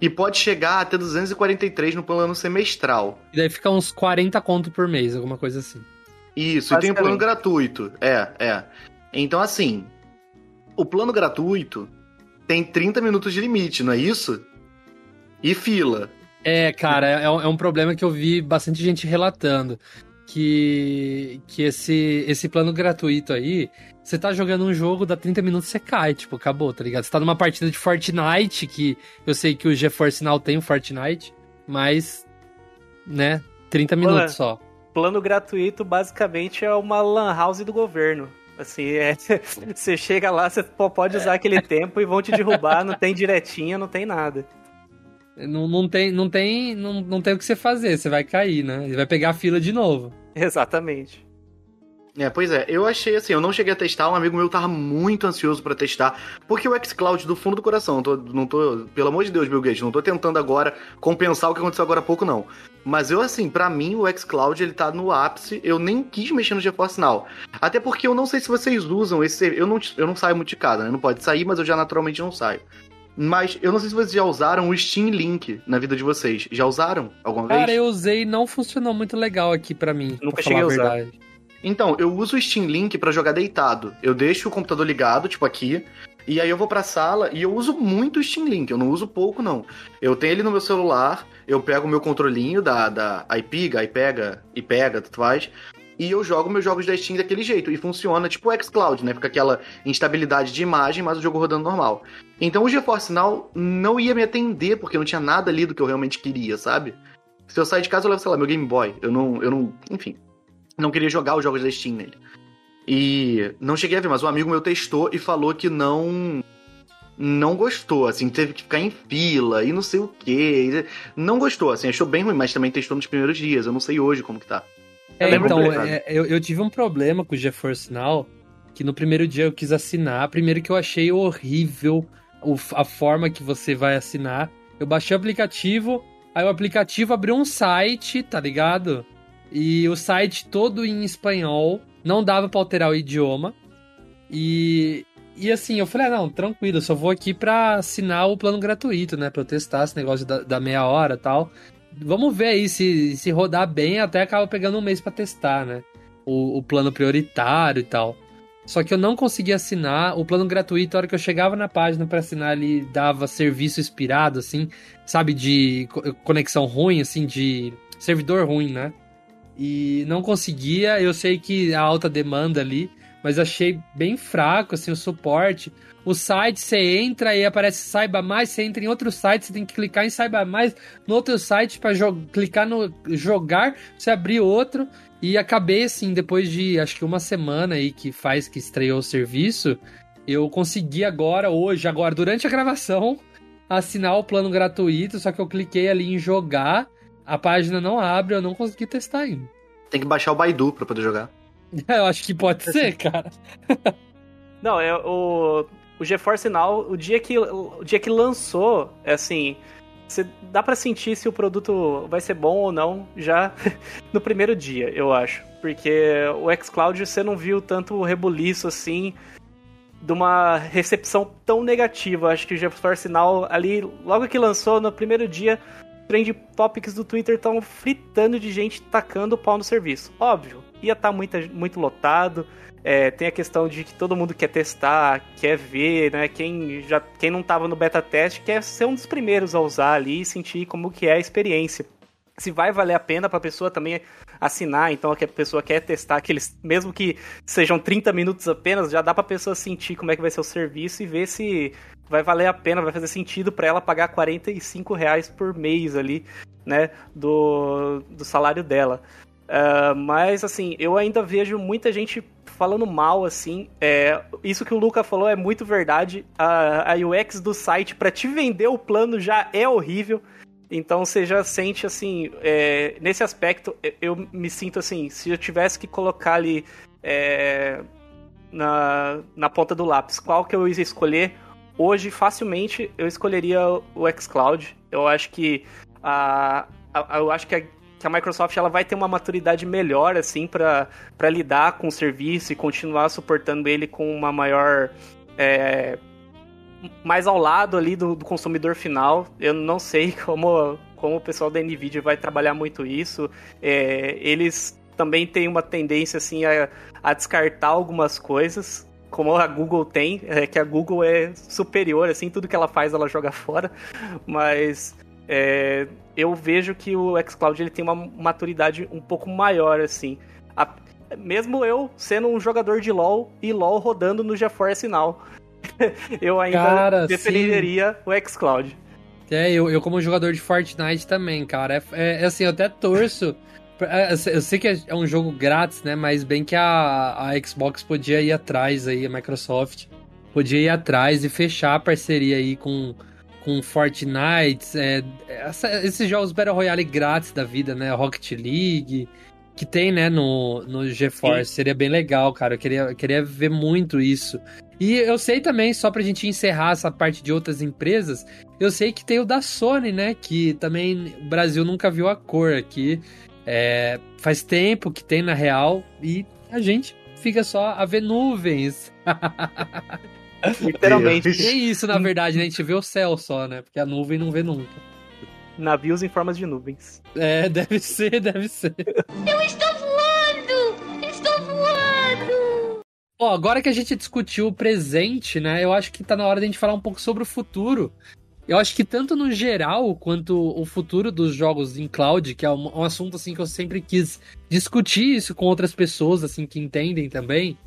e pode chegar até 243 no plano semestral. E daí fica uns 40 conto por mês, alguma coisa assim. Isso, e tem o um plano gratuito. É, é. Então, assim, o plano gratuito tem 30 minutos de limite, não é isso? E fila. É, cara, é, é um problema que eu vi bastante gente relatando que, que esse, esse plano gratuito aí, você tá jogando um jogo, dá 30 minutos você cai, tipo, acabou, tá ligado? Você tá numa partida de Fortnite, que eu sei que o GeForce Now tem o Fortnite, mas, né, 30 minutos só. Plano gratuito, basicamente, é uma lan house do governo. Assim, é, você chega lá, você pode usar aquele tempo e vão te derrubar, não tem diretinha, não tem nada. Não, não tem, não tem, não, não tem o que você fazer, você vai cair, né? Ele vai pegar a fila de novo. Exatamente. É, pois é, eu achei assim, eu não cheguei a testar, um amigo meu tava muito ansioso para testar, porque o xCloud do fundo do coração, não tô, não tô, pelo amor de Deus, Bill Gates, não tô tentando agora compensar o que aconteceu agora há pouco não. Mas eu assim, para mim o xCloud ele tá no ápice, eu nem quis mexer no GeForce Now. Até porque eu não sei se vocês usam esse, eu não, eu não saio muito de casa, né? Não pode sair, mas eu já naturalmente não saio. Mas eu não sei se vocês já usaram o Steam Link na vida de vocês. Já usaram alguma vez? Cara, eu usei e não funcionou muito legal aqui para mim. Nunca cheguei a usar. Verdade. Então, eu uso o Steam Link para jogar deitado. Eu deixo o computador ligado, tipo aqui, e aí eu vou pra sala e eu uso muito o Steam Link, eu não uso pouco, não. Eu tenho ele no meu celular, eu pego o meu controlinho da, da iPiga, iPega, iPega, tudo faz, e eu jogo meus jogos da Steam daquele jeito. E funciona tipo o xCloud, né? Fica aquela instabilidade de imagem, mas o jogo rodando normal. Então o GeForce Now não ia me atender, porque não tinha nada ali do que eu realmente queria, sabe? Se eu sair de casa, eu levo, sei lá, meu Game Boy. Eu não. Eu não. Enfim. Não queria jogar os jogos da Steam nele. E não cheguei a ver, mas um amigo meu testou e falou que não. Não gostou, assim, teve que ficar em fila e não sei o que. Não gostou, assim, achou bem ruim, mas também testou nos primeiros dias. Eu não sei hoje como que tá. É, então, é, eu, eu tive um problema com o GeForce Now, que no primeiro dia eu quis assinar. Primeiro que eu achei horrível o, a forma que você vai assinar. Eu baixei o aplicativo, aí o aplicativo abriu um site, tá ligado? E o site todo em espanhol, não dava pra alterar o idioma. E, e assim, eu falei, ah, não, tranquilo, eu só vou aqui pra assinar o plano gratuito, né? Pra eu testar esse negócio da, da meia hora e tal. Vamos ver aí se, se rodar bem, até acaba pegando um mês para testar, né? O, o, plano prioritário e tal. Só que eu não consegui assinar o plano gratuito. A hora que eu chegava na página para assinar, ele dava serviço expirado, assim, sabe? De conexão ruim, assim, de servidor ruim, né? E não conseguia. Eu sei que a alta demanda ali, mas achei bem fraco, assim, o suporte. O site, você entra e aparece saiba mais, você entra em outro site, você tem que clicar em saiba mais no outro site para clicar no jogar, você abrir outro. E acabei assim, depois de acho que uma semana aí que faz que estreou o serviço, eu consegui agora, hoje, agora, durante a gravação, assinar o plano gratuito, só que eu cliquei ali em jogar, a página não abre, eu não consegui testar ainda. Tem que baixar o Baidu pra poder jogar. eu acho que pode ser, cara. Não, é o o GeForce Now, o dia que, o dia que lançou, é assim, você dá para sentir se o produto vai ser bom ou não já no primeiro dia, eu acho. Porque o xCloud você não viu tanto rebuliço assim de uma recepção tão negativa. Acho que o GeForce Now ali, logo que lançou, no primeiro dia, trend topics do Twitter estão fritando de gente tacando o pau no serviço. Óbvio, ia estar tá muito, muito lotado, é, tem a questão de que todo mundo quer testar, quer ver, né? Quem, já, quem não estava no beta teste quer ser um dos primeiros a usar ali e sentir como que é a experiência. Se vai valer a pena para a pessoa também assinar, então a pessoa quer testar aqueles, mesmo que sejam 30 minutos apenas, já dá pra pessoa sentir como é que vai ser o serviço e ver se vai valer a pena, vai fazer sentido para ela pagar 45 reais por mês ali, né, do, do salário dela. Uh, mas assim, eu ainda vejo muita gente falando mal, assim. É, isso que o Luca falou é muito verdade. A, a UX do site para te vender o plano já é horrível. Então você já sente assim, é, nesse aspecto, eu me sinto assim, se eu tivesse que colocar ali é, na, na ponta do lápis, qual que eu ia escolher, hoje facilmente eu escolheria o xCloud. Eu acho que a, a eu acho que a, que a Microsoft ela vai ter uma maturidade melhor assim para lidar com o serviço e continuar suportando ele com uma maior é, mais ao lado ali do, do, consumidor final. Eu não sei como, como o pessoal da Nvidia vai trabalhar muito isso. É, eles também têm uma tendência assim a, a descartar algumas coisas como a Google tem, é que a Google é superior, assim, tudo que ela faz ela joga fora, mas é, eu vejo que o xCloud ele tem uma maturidade um pouco maior, assim. A, mesmo eu sendo um jogador de LoL e LoL rodando no GeForce Now, eu ainda cara, preferiria sim. o xCloud. É, eu, eu como jogador de Fortnite também, cara. É, é, é assim, eu até torço. É, eu sei que é um jogo grátis, né? Mas bem que a, a Xbox podia ir atrás aí, a Microsoft podia ir atrás e fechar a parceria aí com, com Fortnite, é, essa, esses jogos Battle Royale grátis da vida, né? Rocket League, que tem, né, no, no GeForce. Seria bem legal, cara. Eu queria, eu queria ver muito isso. E eu sei também, só pra gente encerrar essa parte de outras empresas, eu sei que tem o da Sony, né? Que também o Brasil nunca viu a cor aqui. É, faz tempo que tem na real e a gente fica só a ver nuvens. Literalmente. É isso, na verdade, né? A gente vê o céu só, né? Porque a nuvem não vê nunca. Navios em formas de nuvens. É, deve ser, deve ser. Eu estou voando! Ó, agora que a gente discutiu o presente, né? Eu acho que tá na hora de a gente falar um pouco sobre o futuro. Eu acho que tanto no geral quanto o futuro dos jogos em cloud, que é um, um assunto assim que eu sempre quis discutir isso com outras pessoas assim que entendem também,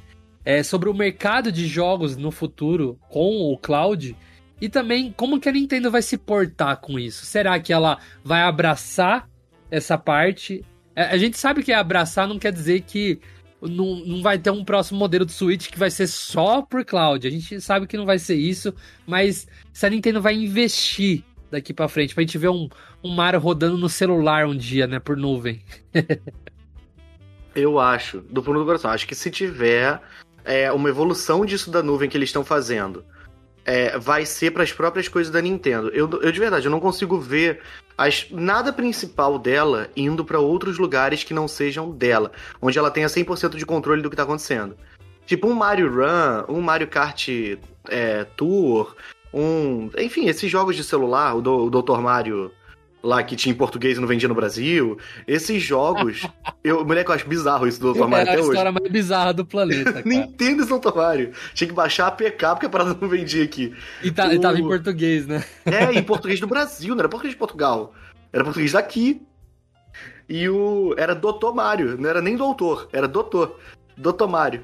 é sobre o mercado de jogos no futuro com o cloud e também como que a Nintendo vai se portar com isso. Será que ela vai abraçar essa parte? É, a gente sabe que abraçar não quer dizer que não, não vai ter um próximo modelo de Switch que vai ser só por cloud. A gente sabe que não vai ser isso, mas se a Nintendo vai investir daqui para frente, pra gente ver um, um Mario rodando no celular um dia, né, por nuvem. Eu acho, do fundo do coração, acho que se tiver é, uma evolução disso da nuvem que eles estão fazendo, é, vai ser para as próprias coisas da Nintendo. Eu, eu de verdade, eu não consigo ver as, nada principal dela indo para outros lugares que não sejam dela, onde ela tenha 100% de controle do que tá acontecendo. Tipo um Mario Run, um Mario Kart é, Tour, um. Enfim, esses jogos de celular, o, do, o Dr. Mario lá que tinha em português e não vendia no Brasil. Esses jogos. eu, moleque, eu acho bizarro isso do Dr. Mario até hoje. É a história mais bizarra do planeta. Nintendo esse Dr. Mario. Tinha que baixar a PK porque a parada não vendia aqui. E, tá, o... e tava em português, né? é, em português do Brasil, não era português de Portugal. Era português daqui. E o. Era Doutor Mario, não era nem doutor, era doutor. Doutor Mario.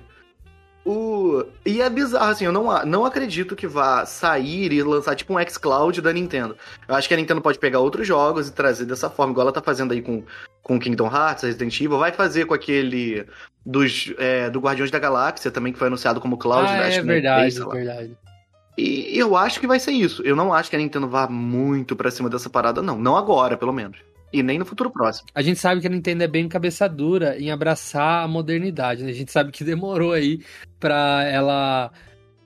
O... E é bizarro, assim, eu não, não acredito que vá sair e lançar tipo um xCloud da Nintendo. Eu acho que a Nintendo pode pegar outros jogos e trazer dessa forma, igual ela tá fazendo aí com, com Kingdom Hearts, Resident Evil, vai fazer com aquele dos, é, do Guardiões da Galáxia também, que foi anunciado como Cloud. Ah, né? é verdade, é verdade. E eu acho que vai ser isso. Eu não acho que a Nintendo vá muito pra cima dessa parada, não. Não agora, pelo menos. E nem no futuro próximo. A gente sabe que a Nintendo é bem cabeça dura em abraçar a modernidade, né? A gente sabe que demorou aí pra ela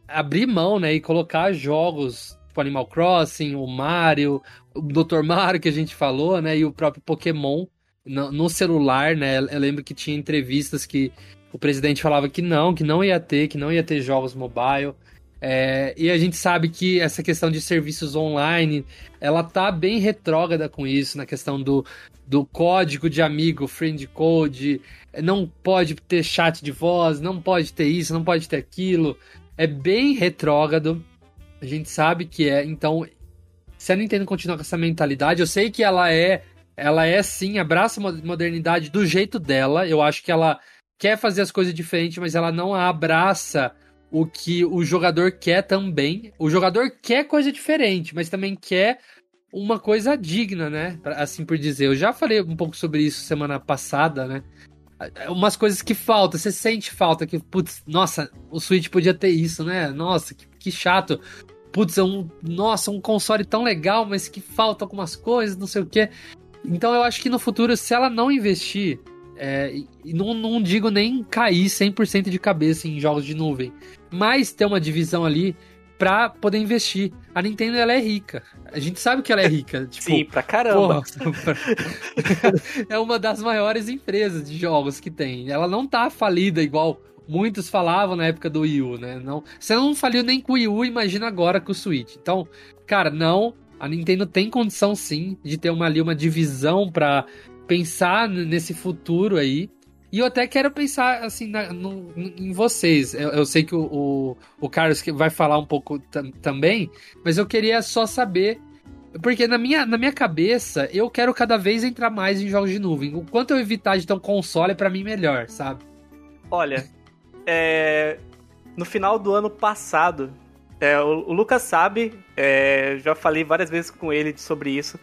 abrir mão, né? E colocar jogos tipo Animal Crossing, o Mario, o Dr. Mario que a gente falou, né? E o próprio Pokémon no, no celular, né? Eu lembro que tinha entrevistas que o presidente falava que não, que não ia ter, que não ia ter jogos mobile. É, e a gente sabe que essa questão de serviços online, ela tá bem retrógrada com isso, na questão do, do código de amigo, friend code, não pode ter chat de voz, não pode ter isso, não pode ter aquilo. É bem retrógrado. A gente sabe que é. Então, se a Nintendo continuar com essa mentalidade, eu sei que ela é ela é sim, abraça a modernidade do jeito dela. Eu acho que ela quer fazer as coisas diferentes, mas ela não abraça o que o jogador quer também. O jogador quer coisa diferente, mas também quer uma coisa digna, né? Assim por dizer. Eu já falei um pouco sobre isso semana passada, né? Umas coisas que faltam, você sente falta, que, putz, nossa, o Switch podia ter isso, né? Nossa, que, que chato. Putz, é um. Nossa, um console tão legal, mas que falta algumas coisas, não sei o quê. Então eu acho que no futuro, se ela não investir, é, não, não digo nem cair 100% de cabeça em jogos de nuvem, mas ter uma divisão ali pra poder investir. A Nintendo, ela é rica. A gente sabe que ela é rica. Tipo, Sim, pra caramba. Porra, é uma das maiores empresas de jogos que tem. Ela não tá falida igual muitos falavam na época do Wii U, né? Não, você não faliu nem com o Wii U, imagina agora com o Switch. Então, cara, não. A Nintendo tem condição sim de ter uma ali uma divisão para pensar nesse futuro aí. E eu até quero pensar, assim, na, no, em vocês. Eu, eu, sei que o, o, o Carlos vai falar um pouco também, mas eu queria só saber. Porque na minha, na minha cabeça, eu quero cada vez entrar mais em jogos de nuvem. O quanto eu evitar de ter um console, é para mim, melhor, sabe? Olha, é, no final do ano passado, é, o, o, Lucas sabe, é, já falei várias vezes com ele sobre isso.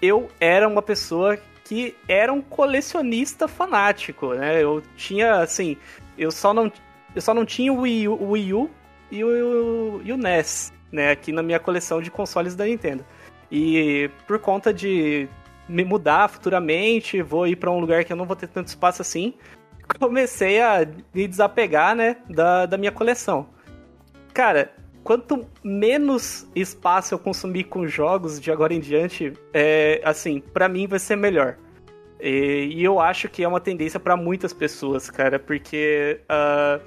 Eu era uma pessoa que era um colecionista fanático, né? Eu tinha, assim, eu só não, eu só não tinha o Wii U, o Wii U e, o, e o NES, né? Aqui na minha coleção de consoles da Nintendo. E por conta de me mudar futuramente, vou ir para um lugar que eu não vou ter tanto espaço assim, comecei a me desapegar, né, da, da minha coleção. Cara, quanto menos espaço eu consumir com jogos de agora em diante, é, assim, para mim vai ser melhor. E, e, eu acho que é uma tendência para muitas pessoas, cara, porque uh,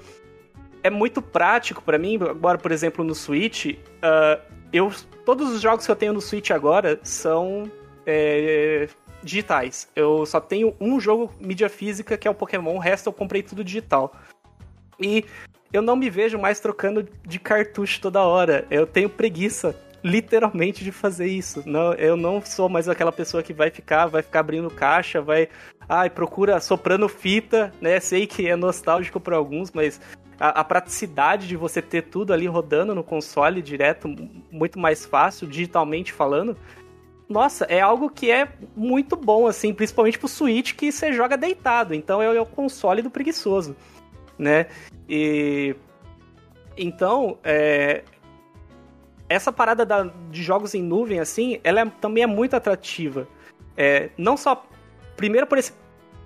é muito prático para mim. Agora, por exemplo, no Switch, uh, eu todos os jogos que eu tenho no Switch agora são é, digitais. Eu só tenho um jogo mídia física que é o Pokémon, o resto eu comprei tudo digital. E eu não me vejo mais trocando de cartucho toda hora. Eu tenho preguiça, literalmente, de fazer isso. Não, eu não sou mais aquela pessoa que vai ficar, vai ficar abrindo caixa, vai, ai, procura soprando fita, né? Sei que é nostálgico para alguns, mas a, a, praticidade de você ter tudo ali rodando no console direto, muito mais fácil, digitalmente falando. Nossa, é algo que é muito bom, assim, principalmente pro Switch que você joga deitado. Então é o console do preguiçoso né? E então, é, essa parada da, de jogos em nuvem, assim, ela é, também é muito atrativa. É, não só, primeiro por, esse,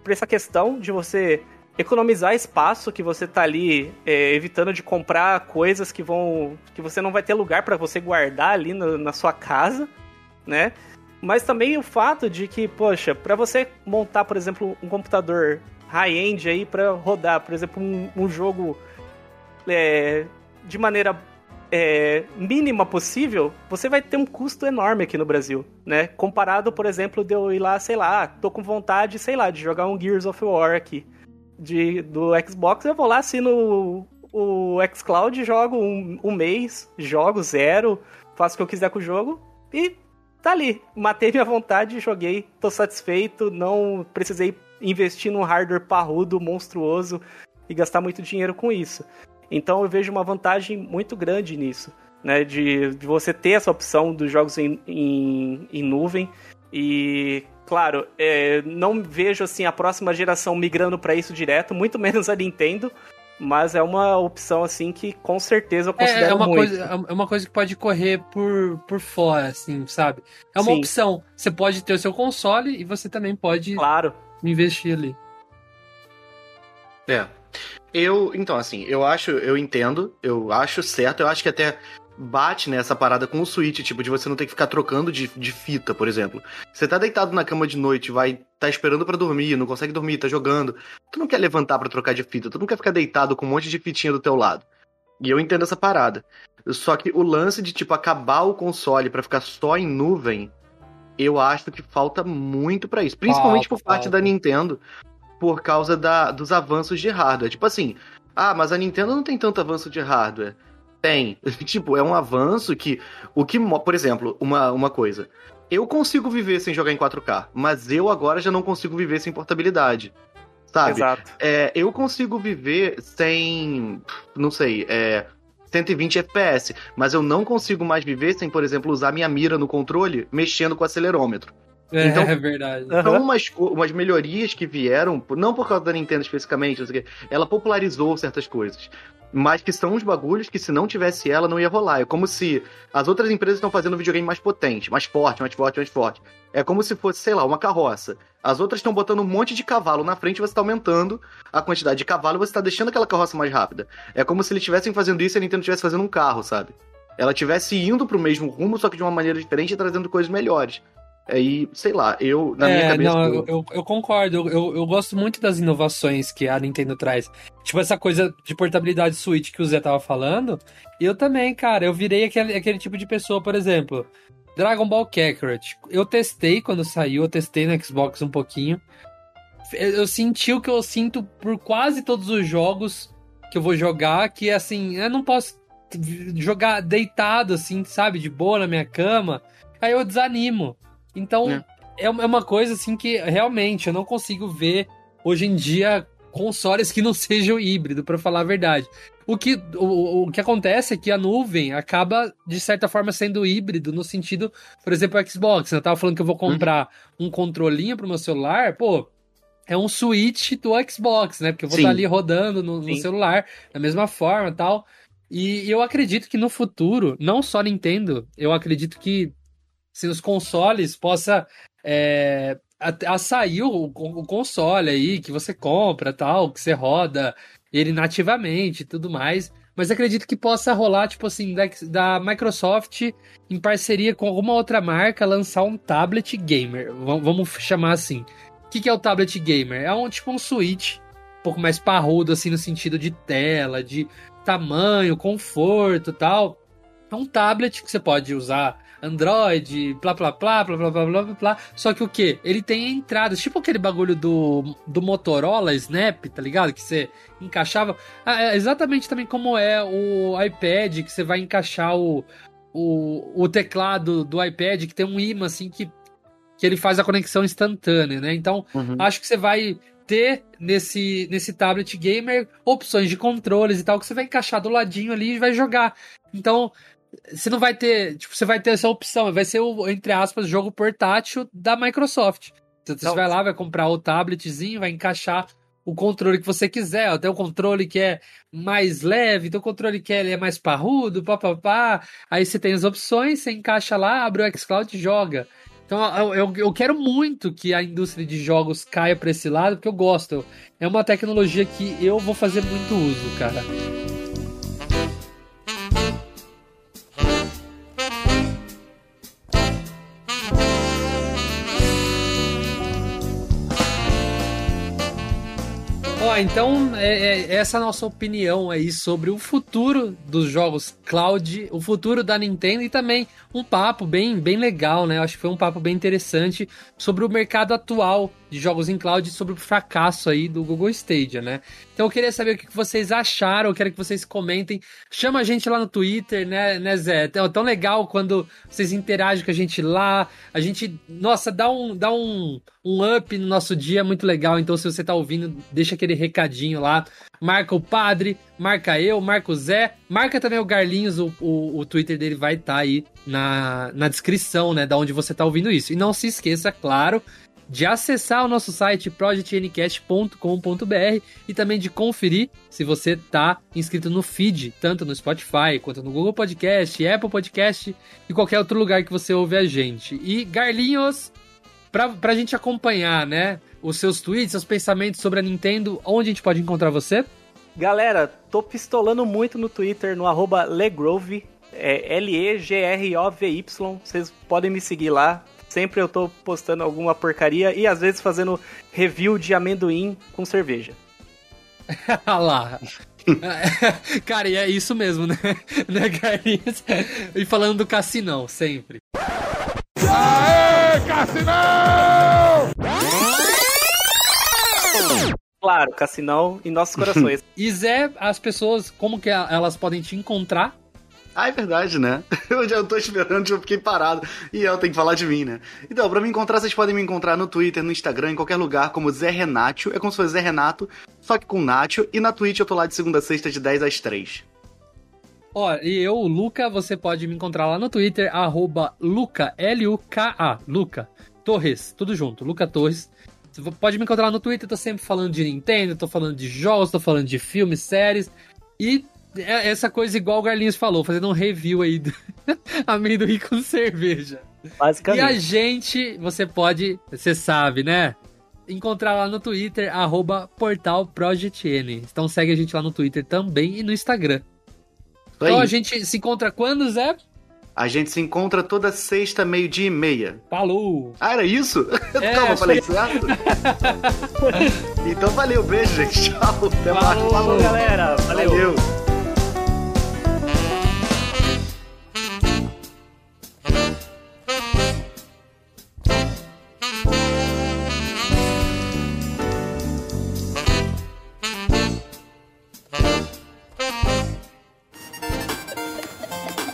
por essa questão de você economizar espaço que você tá ali é, evitando de comprar coisas que vão que você não vai ter lugar para você guardar ali na, na, sua casa, né? Mas também o fato de que, poxa, para você montar, por exemplo, um computador high-end aí para rodar, por exemplo, um, um jogo é, de maneira é, mínima possível, você vai ter um custo enorme aqui no Brasil, né? Comparado, por exemplo, de eu ir lá, sei lá, tô com vontade, sei lá, de jogar um Gears of War aqui de, do Xbox, eu vou lá, assino o, o xCloud, jogo um, um mês, jogo zero, faço o que eu quiser com o jogo e tá ali. Matei minha vontade, joguei, tô satisfeito, não precisei investir num hardware parrudo, monstruoso e gastar muito dinheiro com isso. Então eu vejo uma vantagem muito grande nisso, né? De, de você ter essa opção dos jogos em, em, em nuvem. E, claro, é, não vejo assim a próxima geração migrando para isso direto, muito menos a Nintendo. Mas é uma opção, assim, que com certeza eu considero é, é uma muito. Coisa, é uma coisa que pode correr por, por fora, assim, sabe? É uma Sim. opção. Você pode ter o seu console e você também pode claro investir ali. É. Eu, então, assim, eu acho, eu entendo, eu acho certo, eu acho que até bate nessa parada com o Switch, tipo, de você não ter que ficar trocando de, de fita, por exemplo. Você tá deitado na cama de noite, vai tá esperando para dormir, não consegue dormir, tá jogando. Tu não quer levantar para trocar de fita, tu não quer ficar deitado com um monte de fitinha do teu lado. E eu entendo essa parada. Só que o lance de, tipo, acabar o console para ficar só em nuvem, eu acho que falta muito para isso. Principalmente falta, por parte falta. da Nintendo, por causa da, dos avanços de hardware. Tipo assim, ah, mas a Nintendo não tem tanto avanço de hardware. Tem. tipo, é um avanço que. O que. Por exemplo, uma, uma coisa. eu consigo viver sem jogar em 4K, mas eu agora já não consigo viver sem portabilidade. Sabe? Exato. É, eu consigo viver sem. Não sei, é. 120 FPS, mas eu não consigo mais viver sem, por exemplo, usar minha mira no controle mexendo com o acelerômetro. É, Então- é verdade. Aham. São umas, umas melhorias que vieram, não por causa da Nintendo especificamente, não sei o quê, ela popularizou certas coisas. Mas que são uns bagulhos que se não tivesse ela não ia rolar. É como se as outras empresas estão fazendo um videogame mais potente, mais forte, mais forte, mais forte. É como se fosse, sei lá, uma carroça. As outras estão botando um monte de cavalo na frente e você está aumentando a quantidade de cavalo e você está deixando aquela carroça mais rápida. É como se eles estivessem fazendo isso e a Nintendo estivesse fazendo um carro, sabe? Ela estivesse indo pro mesmo rumo, só que de uma maneira diferente e trazendo coisas melhores. Aí, sei lá, eu, na minha é, cabeça. não, eu- eu, eu, concordo. Eu, eu, eu gosto muito das inovações que a Nintendo traz. Tipo, essa coisa de portabilidade Switch que o Zé tava falando. Eu também, cara. Eu virei aquele, aquele tipo de pessoa, por exemplo. Dragon Ball Kakarot. Eu testei quando saiu, eu testei no Xbox um pouquinho. Eu, eu senti o que eu sinto por quase todos os jogos que eu vou jogar, que assim, eu não posso jogar deitado, assim, sabe, de boa na minha cama. Aí eu desanimo. Então, É. é uma é uma coisa assim que realmente eu não consigo ver hoje em dia consoles que não sejam híbrido, pra falar a verdade. O que, o, o que acontece é que a nuvem acaba, de certa forma, sendo híbrido, no sentido, por exemplo, o Xbox. né? Eu tava falando que eu vou comprar um controlinho pro meu celular, pô, é um Switch do Xbox, né? Porque eu vou estar ali rodando no, no celular, da mesma forma tal. E eu acredito que no futuro, não só Nintendo, eu acredito que se os consoles possa é, a, a sair o, o console aí que você compra tal, que você roda ele nativamente e tudo mais. Mas acredito que possa rolar, tipo assim, da, da Microsoft em parceria com alguma outra marca lançar um tablet gamer. Vam- Vamos chamar assim. O que, que é o tablet gamer? É um tipo um Switch, um pouco mais parrudo, assim, no sentido de tela, de tamanho, conforto tal. É um tablet que você pode usar Android, blá blá blá, blá blá blá blá blá blá. Só que o que? Ele tem entradas, tipo aquele bagulho do, do Motorola Snap, tá ligado? Que você encaixava. Ah, é exatamente também como é o iPad, que você vai encaixar o, o, o teclado do iPad, que tem um imã assim que, que ele faz a conexão instantânea, né? Então, Uhum. acho que você vai ter nesse, nesse tablet gamer opções de controles e tal, que você vai encaixar do ladinho ali e vai jogar. Então, você não vai ter, tipo, você vai ter essa opção, vai ser o, entre aspas, jogo portátil da Microsoft. Então, você vai lá, vai comprar o tabletzinho, vai encaixar o controle que você quiser. Ó, Tem o controle que é mais leve, tem o controle que é, é mais parrudo, papapá. Aí você tem as opções, você encaixa lá, abre o xCloud e joga. Então eu, eu, eu quero muito que a indústria de jogos caia para esse lado, porque eu gosto. É uma tecnologia que eu vou fazer muito uso, cara. Então é, é essa é a nossa opinião aí sobre o futuro dos jogos cloud, o futuro da Nintendo e também um papo bem, bem legal, né? Acho que foi um papo bem interessante sobre o mercado atual de jogos em cloud sobre o fracasso aí do Google Stadia, né? Então eu queria saber o que vocês acharam, eu quero que vocês comentem. Chama a gente lá no Twitter, né, né Zé? É tão legal quando vocês interagem com a gente lá. A gente, nossa, dá um, dá um, um up no nosso dia, muito legal. Então se você tá ouvindo, deixa aquele recadinho lá. Marca o padre, marca eu, marca o Zé, marca também o Garlinhos, o, o, o Twitter dele vai estar aí na, na descrição, né, da onde você tá ouvindo isso. E não se esqueça, claro, de acessar o nosso site projectncast.com.br e também de conferir se você tá inscrito no feed, tanto no Spotify quanto no Google Podcast, Apple Podcast e qualquer outro lugar que você ouve a gente. E Garlinhos, pra, pra gente acompanhar, né, os seus tweets, seus pensamentos sobre a Nintendo, onde a gente pode encontrar você? Galera, tô pistolando muito no Twitter, no Legrove, é L-E-G-R-O-V-Y. Vocês podem me seguir lá. Sempre eu tô postando alguma porcaria e às vezes fazendo review de amendoim com cerveja. Ah lá. Cara, e é isso mesmo, né? né? E falando do Cassinão, sempre. Claro, Cassinão em nossos corações. E Zé, as pessoas, como que elas podem te encontrar? Ah, é verdade, né? Eu já tô esperando, eu fiquei parado. E ela tem que falar de mim, né? Então, pra me encontrar, vocês podem me encontrar no Twitter, no Instagram, em qualquer lugar, como Zé Renato. É como se fosse Zé Renato, só que com Nacho. E na Twitch eu tô lá de segunda a sexta, de 10 às 3. Ó, e eu, Luca, você pode me encontrar lá no Twitter, arroba Luca, L-U-K-A, Luca Torres, tudo junto, Luca Torres. Você pode me encontrar lá no Twitter, tô sempre falando de Nintendo, tô falando de jogos, tô falando de filmes, séries. E é essa coisa igual o Garlinhos falou, fazendo um review aí do amendoim com cerveja. Basicamente. E a gente, você pode, você sabe, né? Encontrar lá no Twitter, arroba portalprojectn. Então segue a gente lá no Twitter também e no Instagram. Então a gente se encontra quando, Zé? A gente se encontra toda sexta, meio-dia e meia. Falou! Ah, era isso? É, Calma, falei certo? então valeu, beijo, gente. Tchau. Até mais. Falou, Falou, galera. Valeu. Valeu.